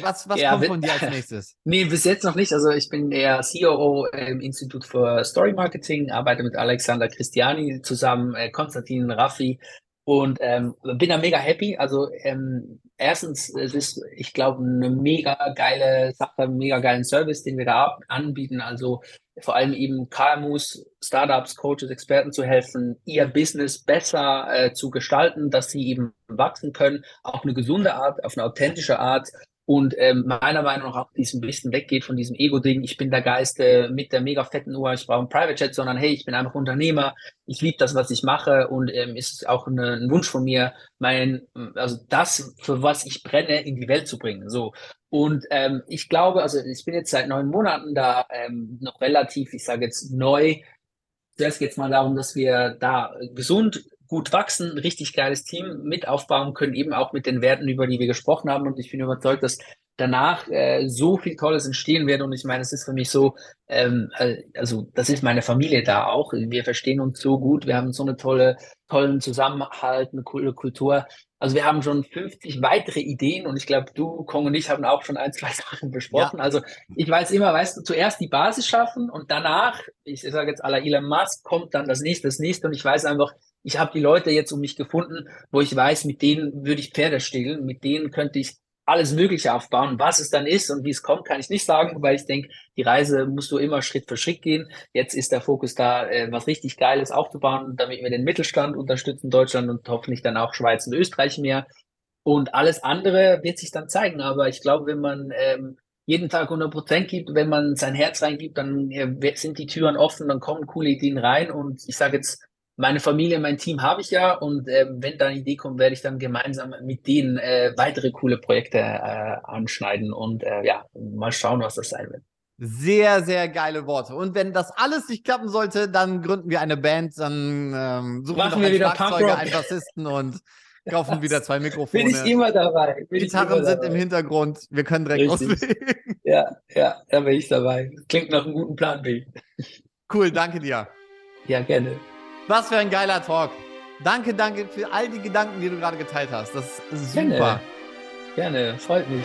was, was ja, kommt von dir als nächstes? Nee, bis jetzt noch nicht. Also ich bin der COO im Institut für Story Marketing, arbeite mit Alexander Christiani zusammen, äh, Konstantin Raffi und ähm, bin da mega happy. Also ähm, erstens, es ist, ich glaube, eine mega geile Sache, einen mega geilen Service, den wir da anbieten. Also vor allem eben KMUs, Startups, Coaches, Experten zu helfen, ihr Business besser äh, zu gestalten, dass sie eben wachsen können, auf eine gesunde Art, auf eine authentische Art und ähm, meiner Meinung nach auch diesem bisschen weggeht von diesem Ego-Ding, ich bin der Geist äh, mit der mega fetten Uhr, ich brauche einen Private Jet, sondern hey, ich bin einfach Unternehmer, ich liebe das, was ich mache und ähm, ist auch eine, ein Wunsch von mir, mein, also das, für was ich brenne, in die Welt zu bringen. So. Und ähm, ich glaube, also ich bin jetzt seit neun Monaten da ähm, noch relativ, ich sage jetzt neu. Zuerst geht es mal darum, dass wir da gesund gut wachsen, ein richtig geiles Team mit aufbauen können, eben auch mit den Werten, über die wir gesprochen haben. Und ich bin überzeugt, dass danach äh, so viel Tolles entstehen wird. Und ich meine, es ist für mich so, ähm, äh, also das ist meine Familie da auch. Wir verstehen uns so gut, wir haben so eine tolle, tollen Zusammenhalt, eine coole Kultur. Also wir haben schon 50 weitere Ideen und ich glaube, du, Kong und ich haben auch schon ein, zwei Sachen besprochen. Ja. Also ich weiß immer, weißt du, zuerst die Basis schaffen und danach, ich sage jetzt la Elon Musk, kommt dann das nächste, das nächste und ich weiß einfach, ich habe die Leute jetzt um mich gefunden, wo ich weiß, mit denen würde ich Pferde stehlen, mit denen könnte ich alles Mögliche aufbauen. Was es dann ist und wie es kommt, kann ich nicht sagen, weil ich denke, die Reise musst du immer Schritt für Schritt gehen. Jetzt ist der Fokus da, äh, was richtig Geiles aufzubauen, damit wir den Mittelstand unterstützen, Deutschland und hoffentlich dann auch Schweiz und Österreich mehr. Und alles andere wird sich dann zeigen. Aber ich glaube, wenn man ähm, jeden Tag 100 Prozent gibt, wenn man sein Herz reingibt, dann äh, sind die Türen offen, dann kommen coole Ideen rein. Und ich sage jetzt, meine Familie, mein Team habe ich ja und äh, wenn da eine Idee kommt, werde ich dann gemeinsam mit denen äh, weitere coole Projekte äh, anschneiden und äh, ja, mal schauen, was das sein wird. Sehr, sehr geile Worte. Und wenn das alles nicht klappen sollte, dann gründen wir eine Band, dann ähm, suchen Machen wir wieder Schlagzeuger, einen Bassisten und kaufen wieder zwei Mikrofone. Bin ich immer dabei. Bin Gitarren immer sind dabei. im Hintergrund. Wir können direkt Richtig. loslegen. Ja, ja, da bin ich dabei. Klingt nach einem guten Plan, B. Cool, danke dir. Ja, gerne. Was für ein geiler Talk. Danke, danke für all die Gedanken, die du gerade geteilt hast. Das ist super. Gerne, Gerne. freut mich.